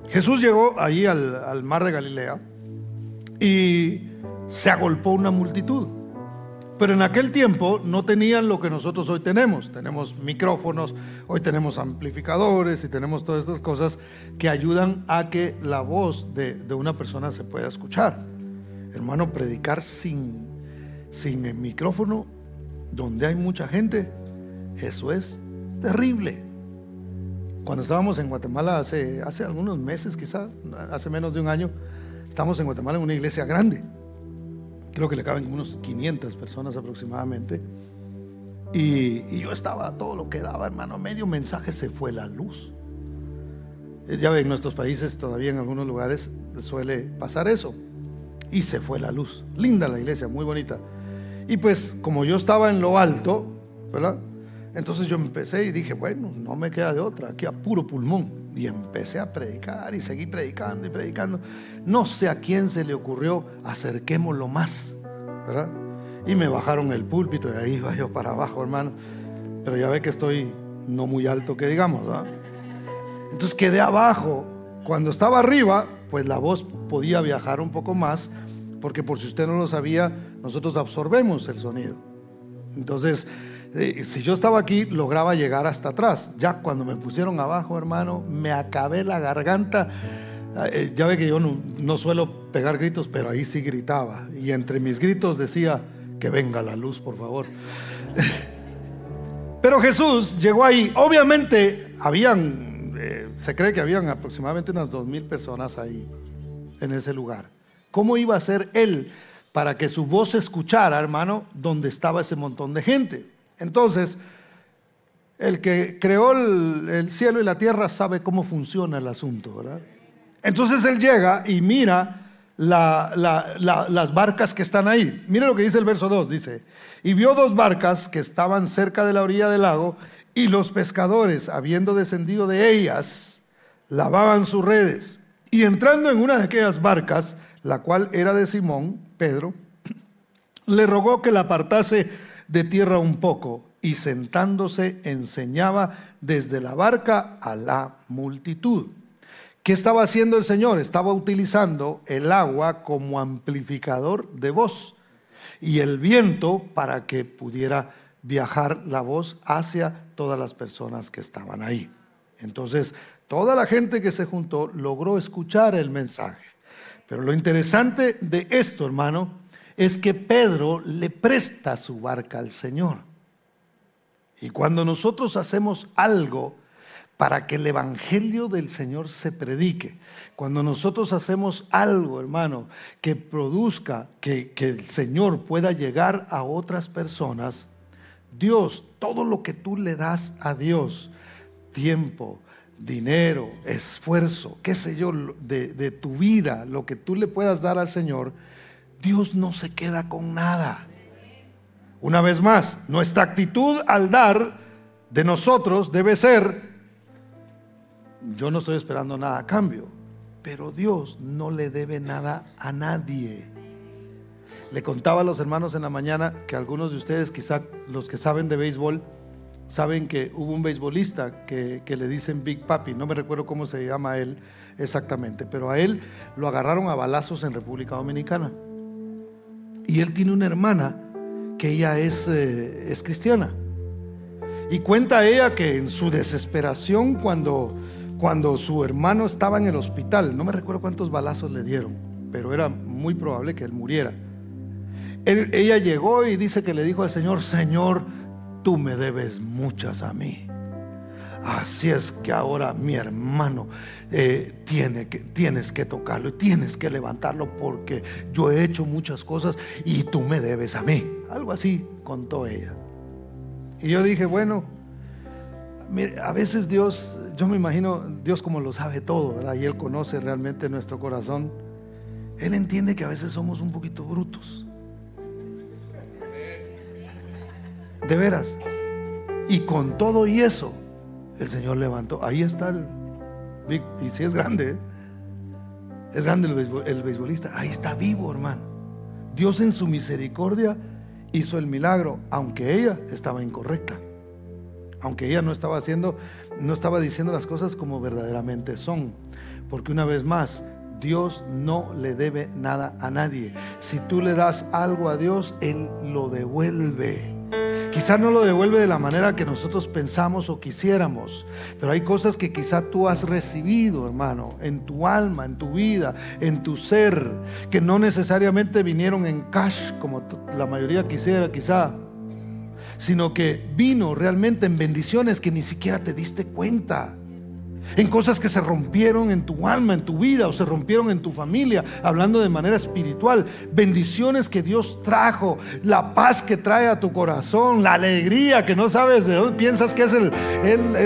Jesús llegó ahí al, al mar de Galilea y se agolpó una multitud. Pero en aquel tiempo no tenían lo que nosotros hoy tenemos. Tenemos micrófonos, hoy tenemos amplificadores y tenemos todas estas cosas que ayudan a que la voz de, una persona se pueda escuchar. Hermano, predicar sin, sin el micrófono, donde hay mucha gente, eso es terrible. Cuando estábamos en Guatemala hace, hace algunos meses, quizás, hace menos de un año, Estamos en Guatemala en una iglesia grande. Creo que le caben unos 500 personas aproximadamente. Y, yo estaba todo lo que daba, hermano. Medio mensaje se fue la luz. Eh, ya ven, en nuestros países todavía en algunos lugares suele pasar eso. Y se fue la luz. Linda la iglesia, muy bonita. Y pues como yo estaba en lo alto, ¿verdad? Entonces yo empecé y dije, bueno, no me queda de otra, aquí a puro pulmón. Y empecé a predicar y seguí predicando y predicando. No sé a quién se le ocurrió, acerquémoslo más. Y me bajaron el púlpito y ahí iba yo para abajo, hermano. Pero ya ve que estoy no muy alto que digamos, ¿verdad? Entonces quedé abajo. Cuando estaba arriba, pues la voz podía viajar un poco más, porque por si usted no lo sabía, nosotros absorbemos el sonido. Entonces, eh, si yo estaba aquí, lograba llegar hasta atrás. Ya cuando me pusieron abajo, hermano, me acabé la garganta. Eh, ya ve que yo no, suelo pegar gritos, pero ahí sí gritaba. Y entre mis gritos decía, que venga la luz, por favor. Pero Jesús llegó ahí. Obviamente, habían, eh, se cree que habían aproximadamente unas dos mil personas ahí, en ese lugar. ¿Cómo iba a ser Él para que su voz se escuchara, hermano, donde estaba ese montón de gente? Entonces, el que creó el, cielo y la tierra sabe cómo funciona el asunto, ¿verdad? Entonces él llega y mira las barcas que están ahí. Mire lo que dice el verso 2, dice, y vio dos barcas que estaban cerca de la orilla del lago, y los pescadores, habiendo descendido de ellas, lavaban sus redes. Y entrando en una de aquellas barcas, la cual era de Simón, Pedro, le rogó que la apartase de tierra un poco, y sentándose enseñaba desde la barca a la multitud. ¿Qué estaba haciendo el Señor? Estaba utilizando el agua como amplificador de voz y el viento para que pudiera viajar la voz hacia todas las personas que estaban ahí. Entonces, toda la gente que se juntó logró escuchar el mensaje. Pero lo interesante de esto, hermano, es que Pedro le presta su barca al Señor. Y cuando nosotros hacemos algo, para que el Evangelio del Señor se predique. Cuando nosotros hacemos algo, hermano, que produzca que, que, el Señor pueda llegar a otras personas, Dios, todo lo que tú le das a Dios, tiempo, dinero, esfuerzo, qué sé yo, de, de tu vida, lo que tú le puedas dar al Señor, Dios no se queda con nada. Una vez más, nuestra actitud al dar de nosotros debe ser yo no estoy esperando nada a cambio, pero Dios no le debe nada a nadie. Le contaba a los hermanos en la mañana que algunos de ustedes, quizá los que saben de béisbol, saben que hubo un beisbolista que, que, le dicen Big Papi, no me recuerdo cómo se llama él exactamente, pero a él lo agarraron a balazos en República Dominicana. Y él tiene una hermana que ella es, eh, es cristiana. Y cuenta ella que en su desesperación cuando cuando su hermano estaba en el hospital. No me recuerdo cuántos balazos le dieron, pero era muy probable que él muriera. ella llegó y dice que le dijo al Señor, Señor, tú me debes muchas a mí. Así es que ahora mi hermano eh, tiene que, tienes que tocarlo y tienes que levantarlo porque yo he hecho muchas cosas y tú me debes a mí. Algo así contó ella. Y yo dije, bueno, a veces Dios, yo me imagino Dios como lo sabe todo, ¿verdad? Y Él conoce realmente nuestro corazón. Él entiende que a veces somos un poquito brutos. De veras. Y con todo y eso, el Señor levantó. Ahí está el... Y si es grande, ¿eh? es grande el, el beisbolista. Ahí está vivo, hermano. Dios en su misericordia hizo el milagro, aunque ella estaba incorrecta aunque ella no estaba haciendo, no estaba diciendo las cosas como verdaderamente son. Porque una vez más, Dios no le debe nada a nadie. Si tú le das algo a Dios, Él lo devuelve. Quizá no lo devuelve de la manera que nosotros pensamos o quisiéramos, pero hay cosas que quizá tú has recibido, hermano, en tu alma, en tu vida, en tu ser, que no necesariamente vinieron en cash como la mayoría quisiera, quizá, sino que vino realmente en bendiciones que ni siquiera te diste cuenta. En cosas que se rompieron en tu alma, en tu vida o se rompieron en tu familia, hablando de manera espiritual. Bendiciones que Dios trajo, la paz que trae a tu corazón, la alegría que no sabes de dónde piensas que es, el,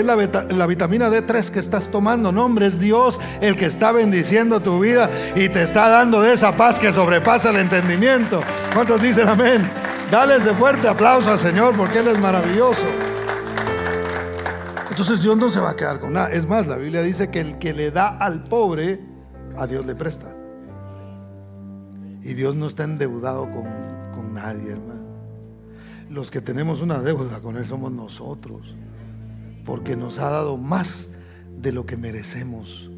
la, la, vitamina D3 que estás tomando. No, hombre, es Dios el que está bendiciendo tu vida y te está dando de esa paz que sobrepasa el entendimiento. ¿Cuántos dicen amén? Dale ese fuerte aplauso al Señor porque Él es maravilloso. Entonces Dios no se va a quedar con nada. Es más, la Biblia dice que el que le da al pobre, a Dios le presta. Y Dios no está endeudado con, con nadie, hermano. Los que tenemos una deuda con Él somos nosotros. Porque nos ha dado más de lo que merecemos.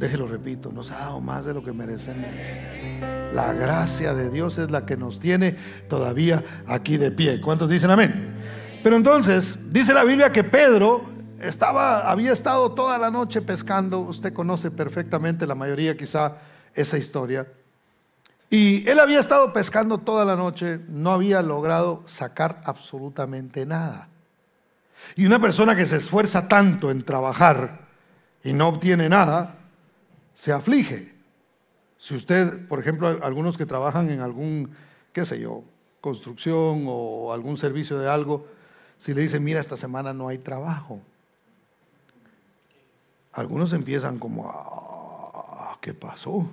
Déjelo repito, nos ha dado más de lo que merecemos. La gracia de Dios es la que nos tiene todavía aquí de pie. ¿Cuántos dicen amén? Pero entonces, dice la Biblia que Pedro estaba, había estado toda la noche pescando. Usted conoce perfectamente, la mayoría quizá, esa historia. Y él había estado pescando toda la noche, no había logrado sacar absolutamente nada. Y una persona que se esfuerza tanto en trabajar y no obtiene nada, se aflige. Si usted, por ejemplo, algunos que trabajan en algún, qué sé yo, construcción o algún servicio de algo, si le dicen, mira, esta semana no hay trabajo. algunos empiezan como, ah, ¿qué pasó?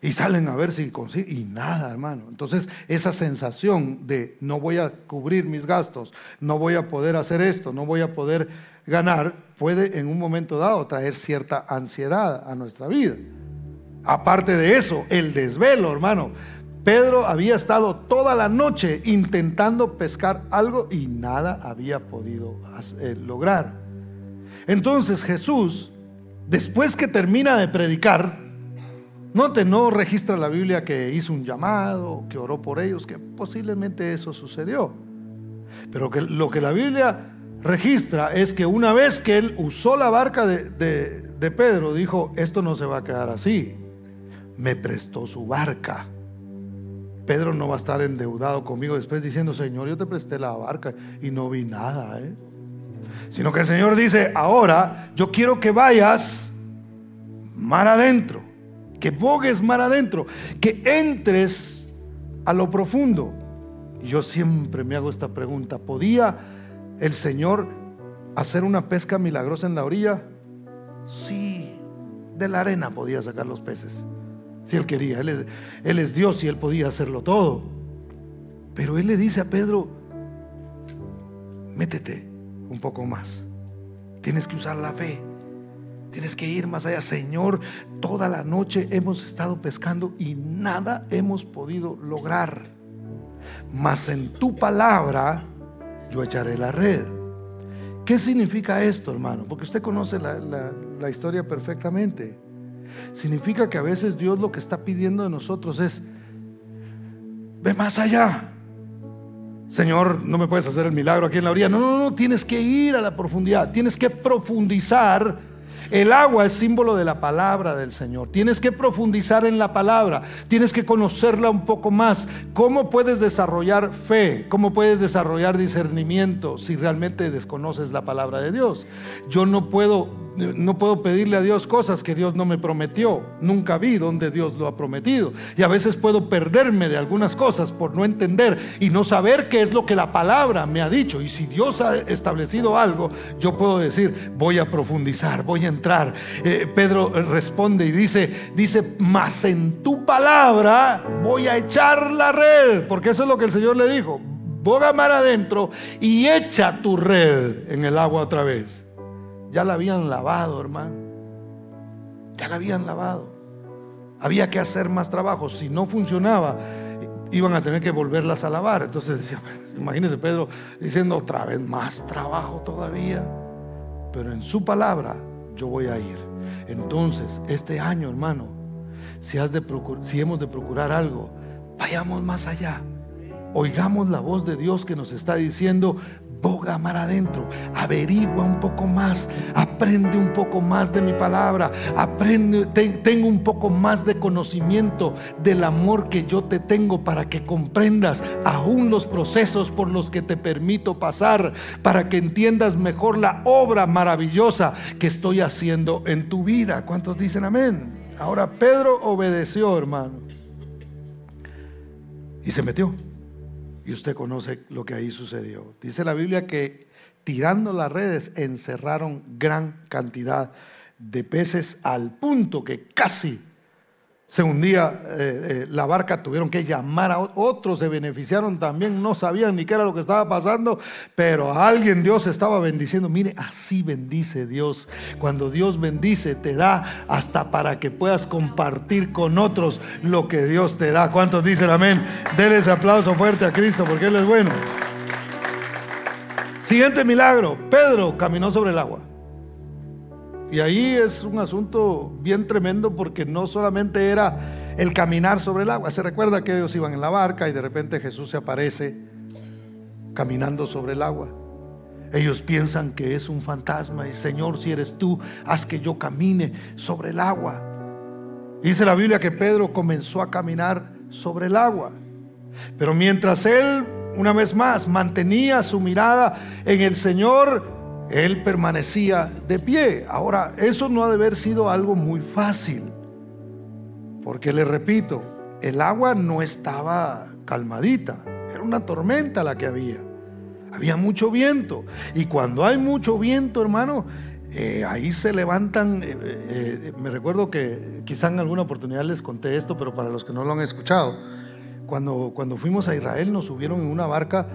Y salen a ver si consiguen. Y nada, hermano. Entonces, esa sensación de no voy a cubrir mis gastos, no voy a poder hacer esto, no voy a poder ganar, puede en un momento dado traer cierta ansiedad a nuestra vida. Aparte de eso, el desvelo, hermano. Pedro había estado toda la noche intentando pescar algo y nada había podido eh, lograr. Entonces Jesús, después que termina de predicar, Note, no registra la Biblia que hizo un llamado, que oró por ellos, que posiblemente eso sucedió. Pero que lo que la Biblia registra es que una vez que él usó la barca de, de Pedro, dijo, esto no se va a quedar así. Me prestó su barca. Pedro no va a estar endeudado conmigo después diciendo, Señor, yo te presté la barca y no vi nada. ¿eh? Sino que el Señor dice, ahora yo quiero que vayas mar adentro que bogues mar adentro, que entres a lo profundo. Y yo siempre me hago esta pregunta, ¿podía el Señor hacer una pesca milagrosa en la orilla? Sí, de la arena podía sacar los peces, si él quería. Él es, Dios y él podía hacerlo todo. Pero él le dice a Pedro, métete un poco más. Tienes que usar la fe. Tienes que ir más allá, Señor. Toda la noche hemos estado pescando y nada hemos podido lograr. Mas en tu palabra yo echaré la red. ¿Qué significa esto, hermano? Porque usted conoce la, historia perfectamente. Significa que a veces Dios lo que está pidiendo de nosotros es, ve más allá. Señor, no me puedes hacer el milagro aquí en la orilla. No, no, no, tienes que ir a la profundidad, tienes que profundizar el agua es símbolo de la palabra del Señor. Tienes que profundizar en la palabra, tienes que conocerla un poco más. ¿Cómo puedes desarrollar fe? ¿Cómo puedes desarrollar discernimiento si realmente desconoces la palabra de Dios? Yo no puedo no puedo pedirle a Dios cosas que Dios no me prometió. Nunca vi donde Dios lo ha prometido. Y a veces puedo perderme de algunas cosas por no entender y no saber qué es lo que la palabra me ha dicho. Y si Dios ha establecido algo, yo puedo decir, voy a profundizar, voy a entrar. Eh, Pedro responde y dice, dice, mas en tu palabra voy a echar la red. Porque eso es lo que el Señor le dijo. Boga mar adentro y echa tu red en el agua otra vez. Ya la habían lavado, hermano. Ya la habían lavado. Había que hacer más trabajo. Si no funcionaba, iban a tener que volverlas a lavar. Entonces decía, imagínese Pedro diciendo otra vez más trabajo todavía. Pero en su palabra yo voy a ir. Entonces, este año, hermano, si hemos de procurar algo, vayamos más allá. Oigamos la voz de Dios que nos está diciendo, boga mar adentro, averigua un poco más, aprende un poco más de mi palabra, aprende, tengo un poco más de conocimiento del amor que yo te tengo para que comprendas aún los procesos por los que te permito pasar, para que entiendas mejor la obra maravillosa que estoy haciendo en tu vida. ¿Cuántos dicen amén? Ahora Pedro obedeció, hermano, y se metió. Y usted conoce lo que ahí sucedió. Dice la Biblia que tirando las redes encerraron gran cantidad de peces al punto que casi se hundía eh, eh, la barca, tuvieron que llamar a otros, se beneficiaron también, no sabían ni qué era lo que estaba pasando, pero a alguien Dios estaba bendiciendo. Mire, así bendice Dios. Cuando Dios bendice, te da hasta para que puedas compartir con otros lo que Dios te da. ¿Cuántos dicen amén? Denle ese aplauso fuerte a Cristo porque Él es bueno. Siguiente milagro, Pedro caminó sobre el agua. Y ahí es un asunto bien tremendo porque no solamente era el caminar sobre el agua. Se recuerda que ellos iban en la barca y de repente Jesús se aparece caminando sobre el agua. Ellos piensan que es un fantasma y Señor, si eres tú, haz que yo camine sobre el agua. Dice la Biblia que Pedro comenzó a caminar sobre el agua. Pero mientras él, una vez más, mantenía su mirada en el Señor, él permanecía de pie. Ahora, eso no ha de haber sido algo muy fácil, porque le repito, el agua no estaba calmadita, era una tormenta la que había. Había mucho viento. Y cuando hay mucho viento, hermano, eh, ahí se levantan, eh, eh, me recuerdo que quizá en alguna oportunidad les conté esto, pero para los que no lo han escuchado, cuando, cuando fuimos a Israel nos subieron en una barca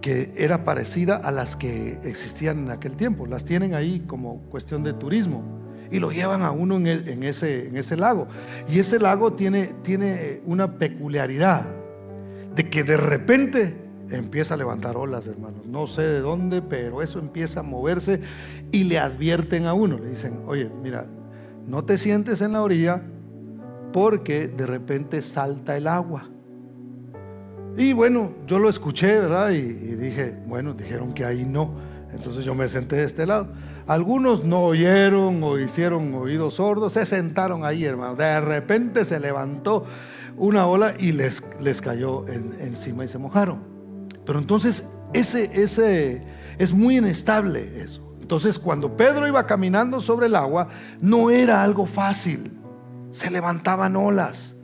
que era parecida a las que existían en aquel tiempo, las tienen ahí como cuestión de turismo y lo llevan a uno en, ese, en ese lago. Y ese lago tiene, tiene una peculiaridad de que de repente empieza a levantar olas, hermanos. No sé de dónde, pero eso empieza a moverse y le advierten a uno. Le dicen, oye, mira, no te sientes en la orilla porque de repente salta el agua. Y bueno, yo lo escuché, ¿verdad? Y, dije, bueno, dijeron que ahí no. Entonces yo me senté de este lado. Algunos no oyeron o hicieron oídos sordos, se sentaron ahí, hermano. De repente se levantó una ola y les, les cayó encima y se mojaron. Pero entonces ese, ese es muy inestable eso. Entonces cuando Pedro iba caminando sobre el agua, no era algo fácil. Se levantaban olas.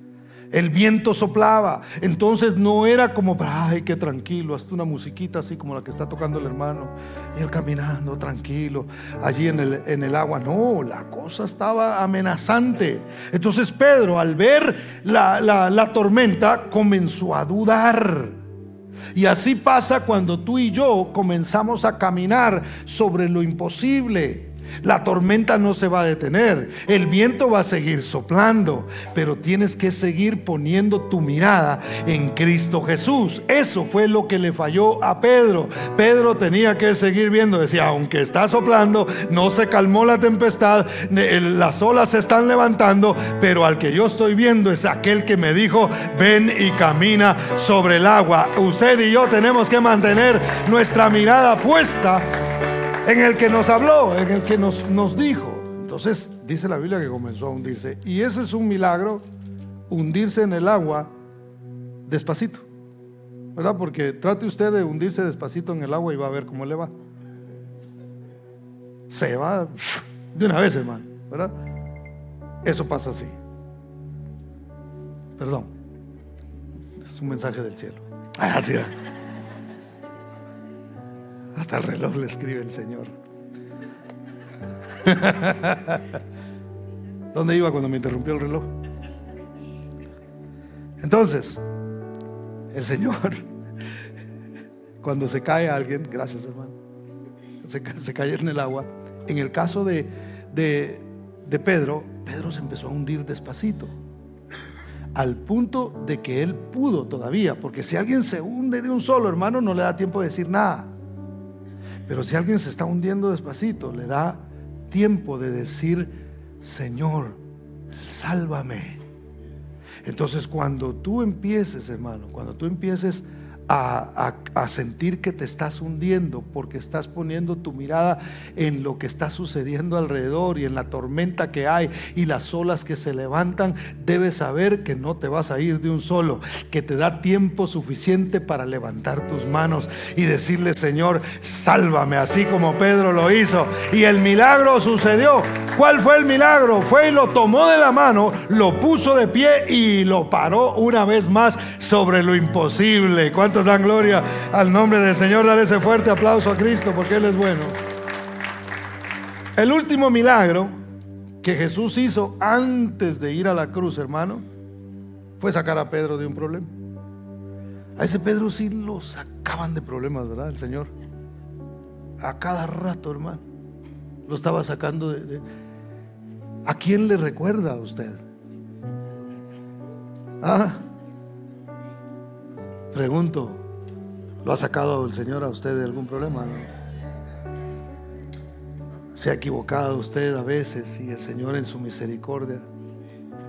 El viento soplaba. Entonces no era como, ay, qué tranquilo, hasta una musiquita así como la que está tocando el hermano. Y él caminando tranquilo allí en el, en el agua. No, la cosa estaba amenazante. Entonces Pedro, al ver la, la tormenta, comenzó a dudar. Y así pasa cuando tú y yo comenzamos a caminar sobre lo imposible. La tormenta no se va a detener, el viento va a seguir soplando, pero tienes que seguir poniendo tu mirada en Cristo Jesús. Eso fue lo que le falló a Pedro. Pedro tenía que seguir viendo, decía, aunque está soplando, no se calmó la tempestad, las olas se están levantando, pero al que yo estoy viendo es aquel que me dijo, ven y camina sobre el agua. Usted y yo tenemos que mantener nuestra mirada puesta en el que nos habló, en el que nos, nos dijo. Entonces dice la Biblia que comenzó a hundirse. Y ese es un milagro, hundirse en el agua despacito. ¿Verdad? Porque trate usted de hundirse despacito en el agua y va a ver cómo le va. Se va de una vez, hermano. ¿Verdad? Eso pasa así. Perdón. Es un mensaje del cielo. Así. Hasta el reloj le escribe el Señor. ¿Dónde iba cuando me interrumpió el reloj? Entonces, el Señor, cuando se cae alguien, gracias hermano, se, cae en el agua, en el caso de, de, de Pedro, Pedro se empezó a hundir despacito al punto de que él pudo todavía, porque si alguien se hunde de un solo, hermano, no le da tiempo de decir nada. Pero si alguien se está hundiendo despacito, le da tiempo de decir, Señor, sálvame. Entonces cuando tú empieces, hermano, cuando tú empieces a, sentir que te estás hundiendo porque estás poniendo tu mirada en lo que está sucediendo alrededor y en la tormenta que hay y las olas que se levantan, debes saber que no te vas a ir de un solo, que te da tiempo suficiente para levantar tus manos y decirle, Señor, sálvame, así como Pedro lo hizo. Y el milagro sucedió. ¿Cuál fue el milagro? Fue y lo tomó de la mano, lo puso de pie y lo paró una vez más sobre lo imposible. ¿Cuántos dan gloria al nombre del Señor? Dale ese fuerte aplauso a Cristo porque Él es bueno. El último milagro que Jesús hizo antes de ir a la cruz, hermano, fue sacar a Pedro de un problema. A ese Pedro sí lo sacaban de problemas, ¿verdad? El Señor. A cada rato, hermano. Lo estaba sacando de... ¿A quién le recuerda a usted? Ah, Pregunto, ¿lo ha sacado el Señor a usted de algún problema? ¿Se ha equivocado usted a veces y el Señor en su misericordia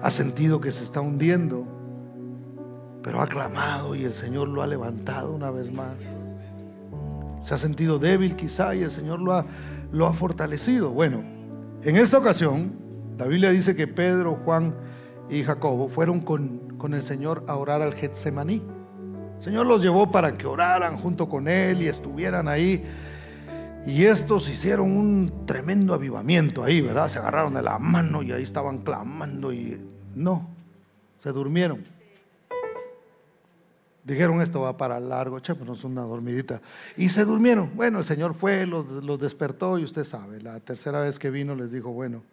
ha sentido que se está hundiendo, pero ha clamado y el Señor lo ha levantado una vez más? Se ha sentido débil quizá y el Señor lo ha, lo ha fortalecido. Bueno, en esta ocasión, la Biblia dice que Pedro, Juan y Jacobo fueron con, con el Señor a orar al Getsemaní. Señor los llevó para que oraran junto con Él y estuvieran ahí. Y estos hicieron un tremendo avivamiento ahí, ¿verdad? Se agarraron de la mano y ahí estaban clamando y no, se durmieron. Dijeron esto va para largo, echémonos una dormidita. Y se durmieron. Bueno, el Señor fue, los, los despertó y usted sabe, la tercera vez que vino les dijo, bueno,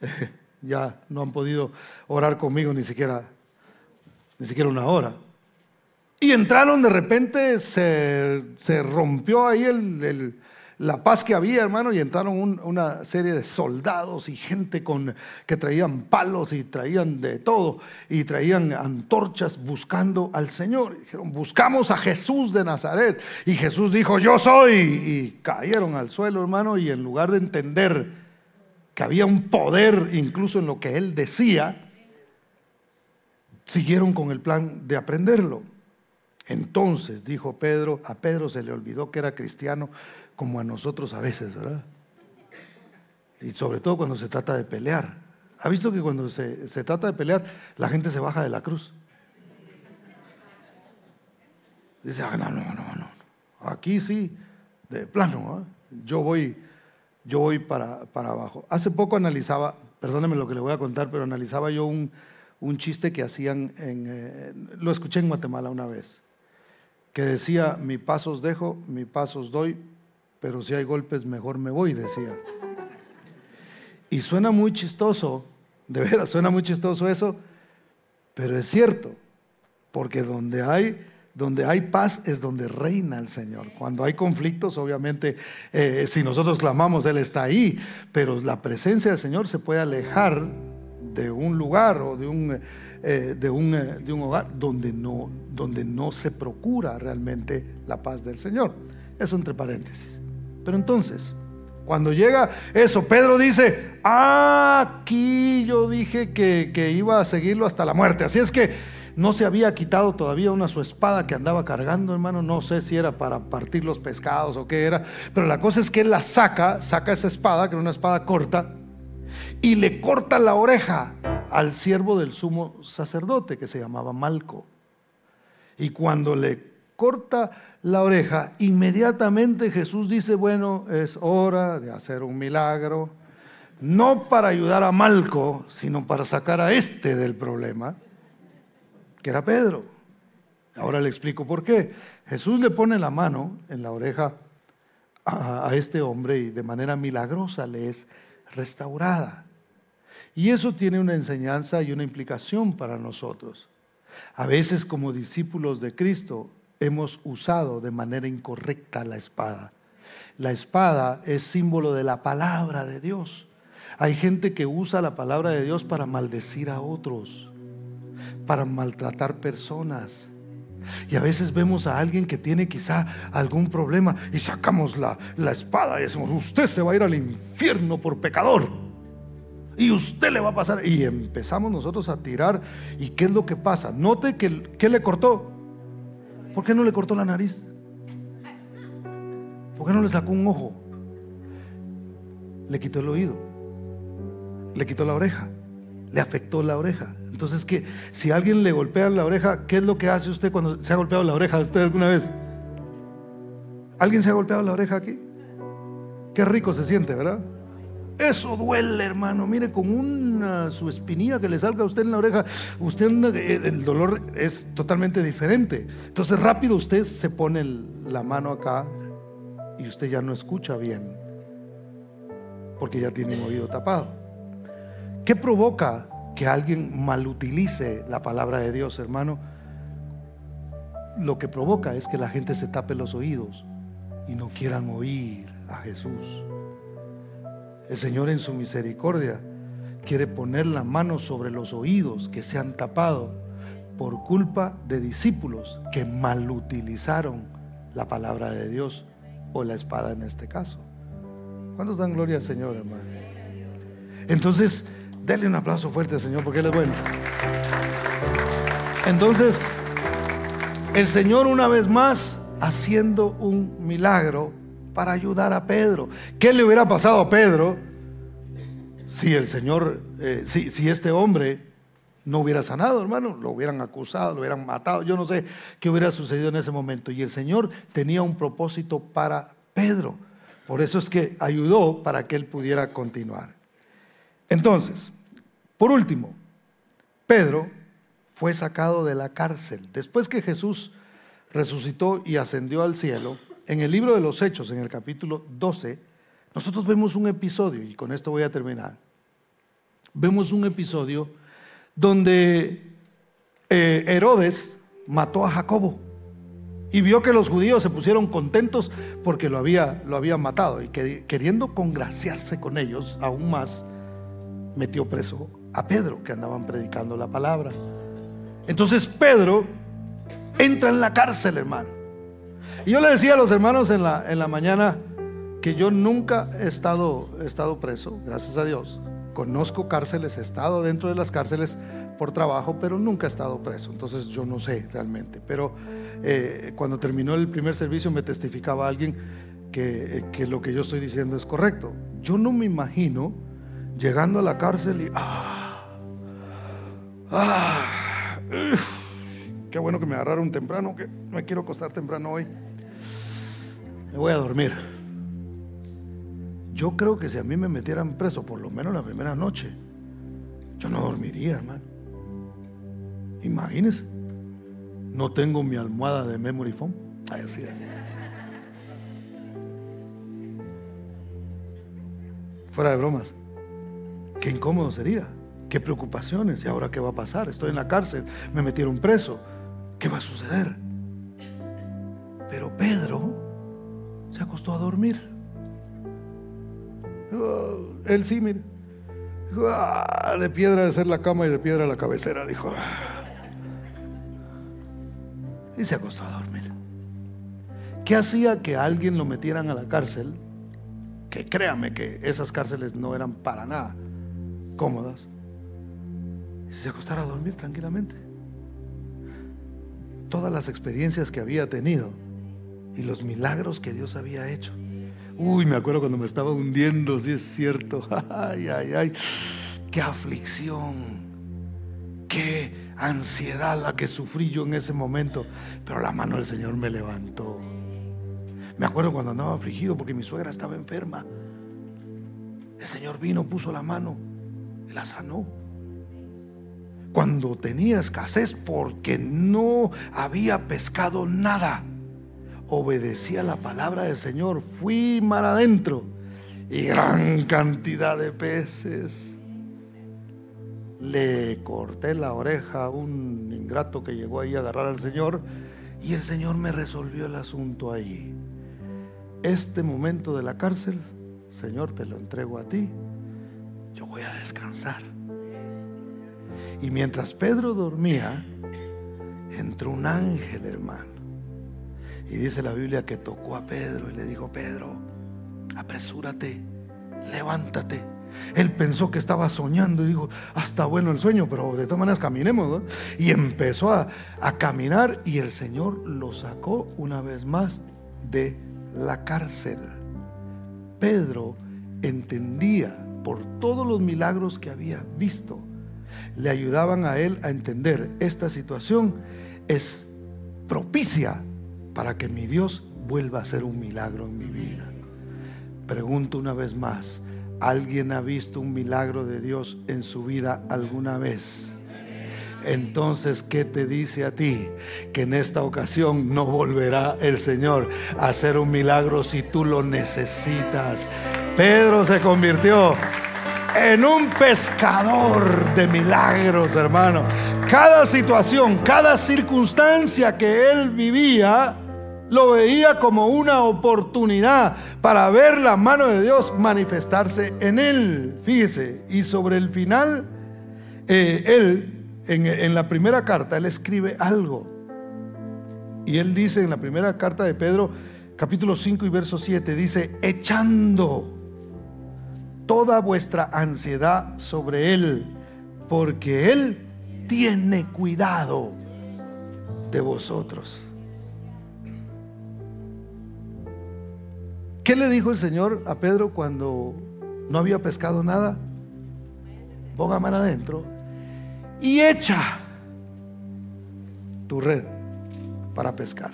ya no han podido orar conmigo ni siquiera, ni siquiera una hora. Y entraron de repente, se, se rompió ahí el, la paz que había, hermano, y entraron una serie de soldados y gente con, que traían palos y traían de todo, y traían antorchas buscando al Señor. dijeron, buscamos a Jesús de Nazaret. Y Jesús dijo, yo soy. Y cayeron al suelo, hermano, y en lugar de entender que había un poder incluso en lo que él decía, siguieron con el plan de aprenderlo. Entonces, dijo Pedro, a Pedro se le olvidó que era cristiano como a nosotros a veces, ¿verdad? Y sobre todo cuando se trata de pelear. ¿Ha visto que cuando se, trata de pelear, la gente se baja de la cruz? Dice, ah, no, no, no, no. Aquí sí, de plano, yo voy, yo voy para, para, abajo. Hace poco analizaba, perdóneme lo que le voy a contar, pero analizaba yo un, chiste que hacían, en, eh, lo escuché en Guatemala una vez que decía, mi pasos dejo, mi pasos doy, pero si hay golpes mejor me voy, decía. Y suena muy chistoso, de veras, suena muy chistoso eso, pero es cierto, porque donde hay, donde hay paz es donde reina el Señor. Cuando hay conflictos, obviamente, eh, si nosotros clamamos, Él está ahí, pero la presencia del Señor se puede alejar de un lugar o de un eh, de, un, eh, de, un, hogar donde no, donde no se procura realmente la paz del Señor. Eso entre paréntesis. Pero entonces, cuando llega eso, Pedro dice, aquí yo dije que, que iba a seguirlo hasta la muerte. Así es que no se había quitado todavía una su espada que andaba cargando, hermano. No sé si era para partir los pescados o qué era. Pero la cosa es que él la saca, saca esa espada, que era una espada corta, y le corta la oreja al siervo del sumo sacerdote que se llamaba Malco. Y cuando le corta la oreja, inmediatamente Jesús dice, bueno, es hora de hacer un milagro, no para ayudar a Malco, sino para sacar a este del problema, que era Pedro. Ahora le explico por qué. Jesús le pone la mano en la oreja a, este hombre y de manera milagrosa le es restaurada. Y eso tiene una enseñanza y una implicación para nosotros. A veces como discípulos de Cristo hemos usado de manera incorrecta la espada. La espada es símbolo de la palabra de Dios. Hay gente que usa la palabra de Dios para maldecir a otros, para maltratar personas. Y a veces vemos a alguien que tiene quizá algún problema y sacamos la, la espada y decimos, usted se va a ir al infierno por pecador. Y usted le va a pasar. Y empezamos nosotros a tirar. ¿Y qué es lo que pasa? Note que ¿qué le cortó. ¿Por qué no le cortó la nariz? ¿Por qué no le sacó un ojo? Le quitó el oído. Le quitó la oreja. Le afectó la oreja. Entonces, que si alguien le golpea la oreja, ¿qué es lo que hace usted cuando se ha golpeado la oreja usted alguna vez? ¿Alguien se ha golpeado la oreja aquí? Qué rico se siente, ¿verdad? Eso duele, hermano. Mire, con una su espinilla que le salga a usted en la oreja, usted eh, el dolor es totalmente diferente. Entonces rápido usted se pone la mano acá y usted ya no escucha bien, porque ya tiene un oído tapado. ¿Qué provoca que alguien malutilice la palabra de Dios, hermano? Lo que provoca es que la gente se tape los oídos y no quieran oír a Jesús. El Señor en su misericordia quiere poner la mano sobre los oídos que se han tapado por culpa de discípulos que malutilizaron la palabra de Dios o la espada en este caso. ¿Cuántos dan gloria al Señor, hermano? Entonces, denle un aplauso fuerte al Señor porque Él es bueno. Entonces, el Señor una vez más haciendo un milagro para ayudar a Pedro. ¿Qué le hubiera pasado a Pedro si el Señor, eh, si, si este hombre no hubiera sanado, hermano? Lo hubieran acusado, lo hubieran matado, yo no sé qué hubiera sucedido en ese momento. Y el Señor tenía un propósito para Pedro. Por eso es que ayudó para que él pudiera continuar. Entonces, por último, Pedro fue sacado de la cárcel. Después que Jesús resucitó y ascendió al cielo, en el libro de los Hechos, en el capítulo 12, nosotros vemos un episodio, y con esto voy a terminar, vemos un episodio donde eh, Herodes mató a Jacobo y vio que los judíos se pusieron contentos porque lo había, lo había matado y que, queriendo congraciarse con ellos aún más, metió preso a Pedro, que andaban predicando la palabra. Entonces Pedro entra en la cárcel, hermano. Y yo le decía a los hermanos en la, en la mañana que yo nunca he estado, he estado preso, gracias a Dios. Conozco cárceles, he estado dentro de las cárceles por trabajo, pero nunca he estado preso. Entonces yo no sé realmente. Pero eh, cuando terminó el primer servicio me testificaba alguien que, eh, que, lo que yo estoy diciendo es correcto. Yo no me imagino llegando a la cárcel y... Ah, ah, qué bueno que me agarraron temprano, que me quiero acostar temprano hoy. Me voy a dormir. Yo creo que si a mí me metieran preso, por lo menos la primera noche, yo no dormiría, hermano. Imagínense. No tengo mi almohada de memory foam. Así. Fuera de bromas. Qué incómodo sería. Qué preocupaciones. ¿Y ahora qué va a pasar? Estoy en la cárcel. Me metieron preso. ¿Qué va a suceder? Pero Pedro se acostó a dormir. Oh, él sí, mire. Ah, de piedra de ser la cama y de piedra la cabecera, dijo. Y se acostó a dormir. ¿Qué hacía que alguien lo metieran a la cárcel? Que créame que esas cárceles no eran para nada cómodas. Y se acostara a dormir tranquilamente. Todas las experiencias que había tenido y los milagros que Dios había hecho Uy, me acuerdo cuando me estaba hundiendo, si es cierto. Ay, ay, ay. Qué aflicción. Qué ansiedad la que sufrí yo en ese momento. Pero la mano del Señor me levantó. Me acuerdo cuando andaba afligido porque mi suegra estaba enferma. El Señor vino, puso la mano la sanó. Cuando tenía escasez porque no había pescado nada obedecía la palabra del Señor, fui mar adentro y gran cantidad de peces. Le corté la oreja a un ingrato que llegó ahí a agarrar al Señor y el Señor me resolvió el asunto ahí. Este momento de la cárcel, Señor, te lo entrego a ti. Yo voy a descansar. Y mientras Pedro dormía, entró un ángel, hermano y dice la Biblia que tocó a Pedro y le dijo, Pedro, apresúrate, levántate. Él pensó que estaba soñando y dijo, hasta bueno el sueño, pero de todas maneras caminemos. Y empezó a, a caminar y el Señor lo sacó una vez más de la cárcel. Pedro entendía por todos los milagros que había visto, le ayudaban a él a entender esta situación es propicia para que mi Dios vuelva a hacer un milagro en mi vida. Pregunto una vez más, ¿alguien ha visto un milagro de Dios en su vida alguna vez? Entonces, ¿qué te dice a ti? Que en esta ocasión no volverá el Señor a hacer un milagro si tú lo necesitas. Pedro se convirtió en un pescador de milagros, hermano. Cada situación, cada circunstancia que él vivía, lo veía como una oportunidad para ver la mano de Dios manifestarse en él. Fíjese, y sobre el final, eh, él, en, en la primera carta, él escribe algo. Y él dice en la primera carta de Pedro, capítulo 5 y verso 7, dice, echando toda vuestra ansiedad sobre Él, porque Él tiene cuidado de vosotros. ¿Qué le dijo el Señor a Pedro cuando no había pescado nada? Ponga mano adentro y echa tu red para pescar.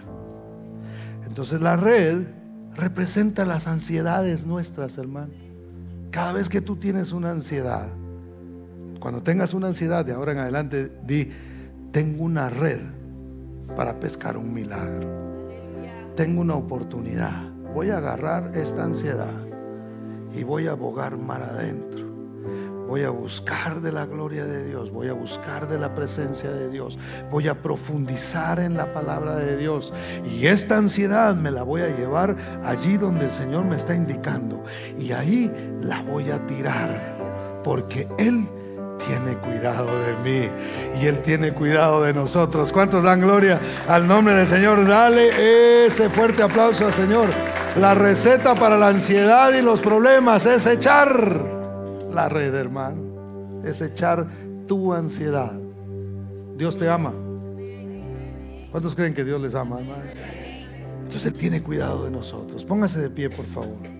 Entonces la red representa las ansiedades nuestras, hermano. Cada vez que tú tienes una ansiedad, cuando tengas una ansiedad de ahora en adelante, di, tengo una red para pescar un milagro. Tengo una oportunidad. Voy a agarrar esta ansiedad y voy a abogar mar adentro. Voy a buscar de la gloria de Dios, voy a buscar de la presencia de Dios, voy a profundizar en la palabra de Dios. Y esta ansiedad me la voy a llevar allí donde el Señor me está indicando. Y ahí la voy a tirar, porque Él tiene cuidado de mí y Él tiene cuidado de nosotros. ¿Cuántos dan gloria al nombre del Señor? Dale ese fuerte aplauso al Señor. La receta para la ansiedad y los problemas es echar la red, hermano. Es echar tu ansiedad. Dios te ama. ¿Cuántos creen que Dios les ama, hermano? Entonces Él tiene cuidado de nosotros. Póngase de pie, por favor.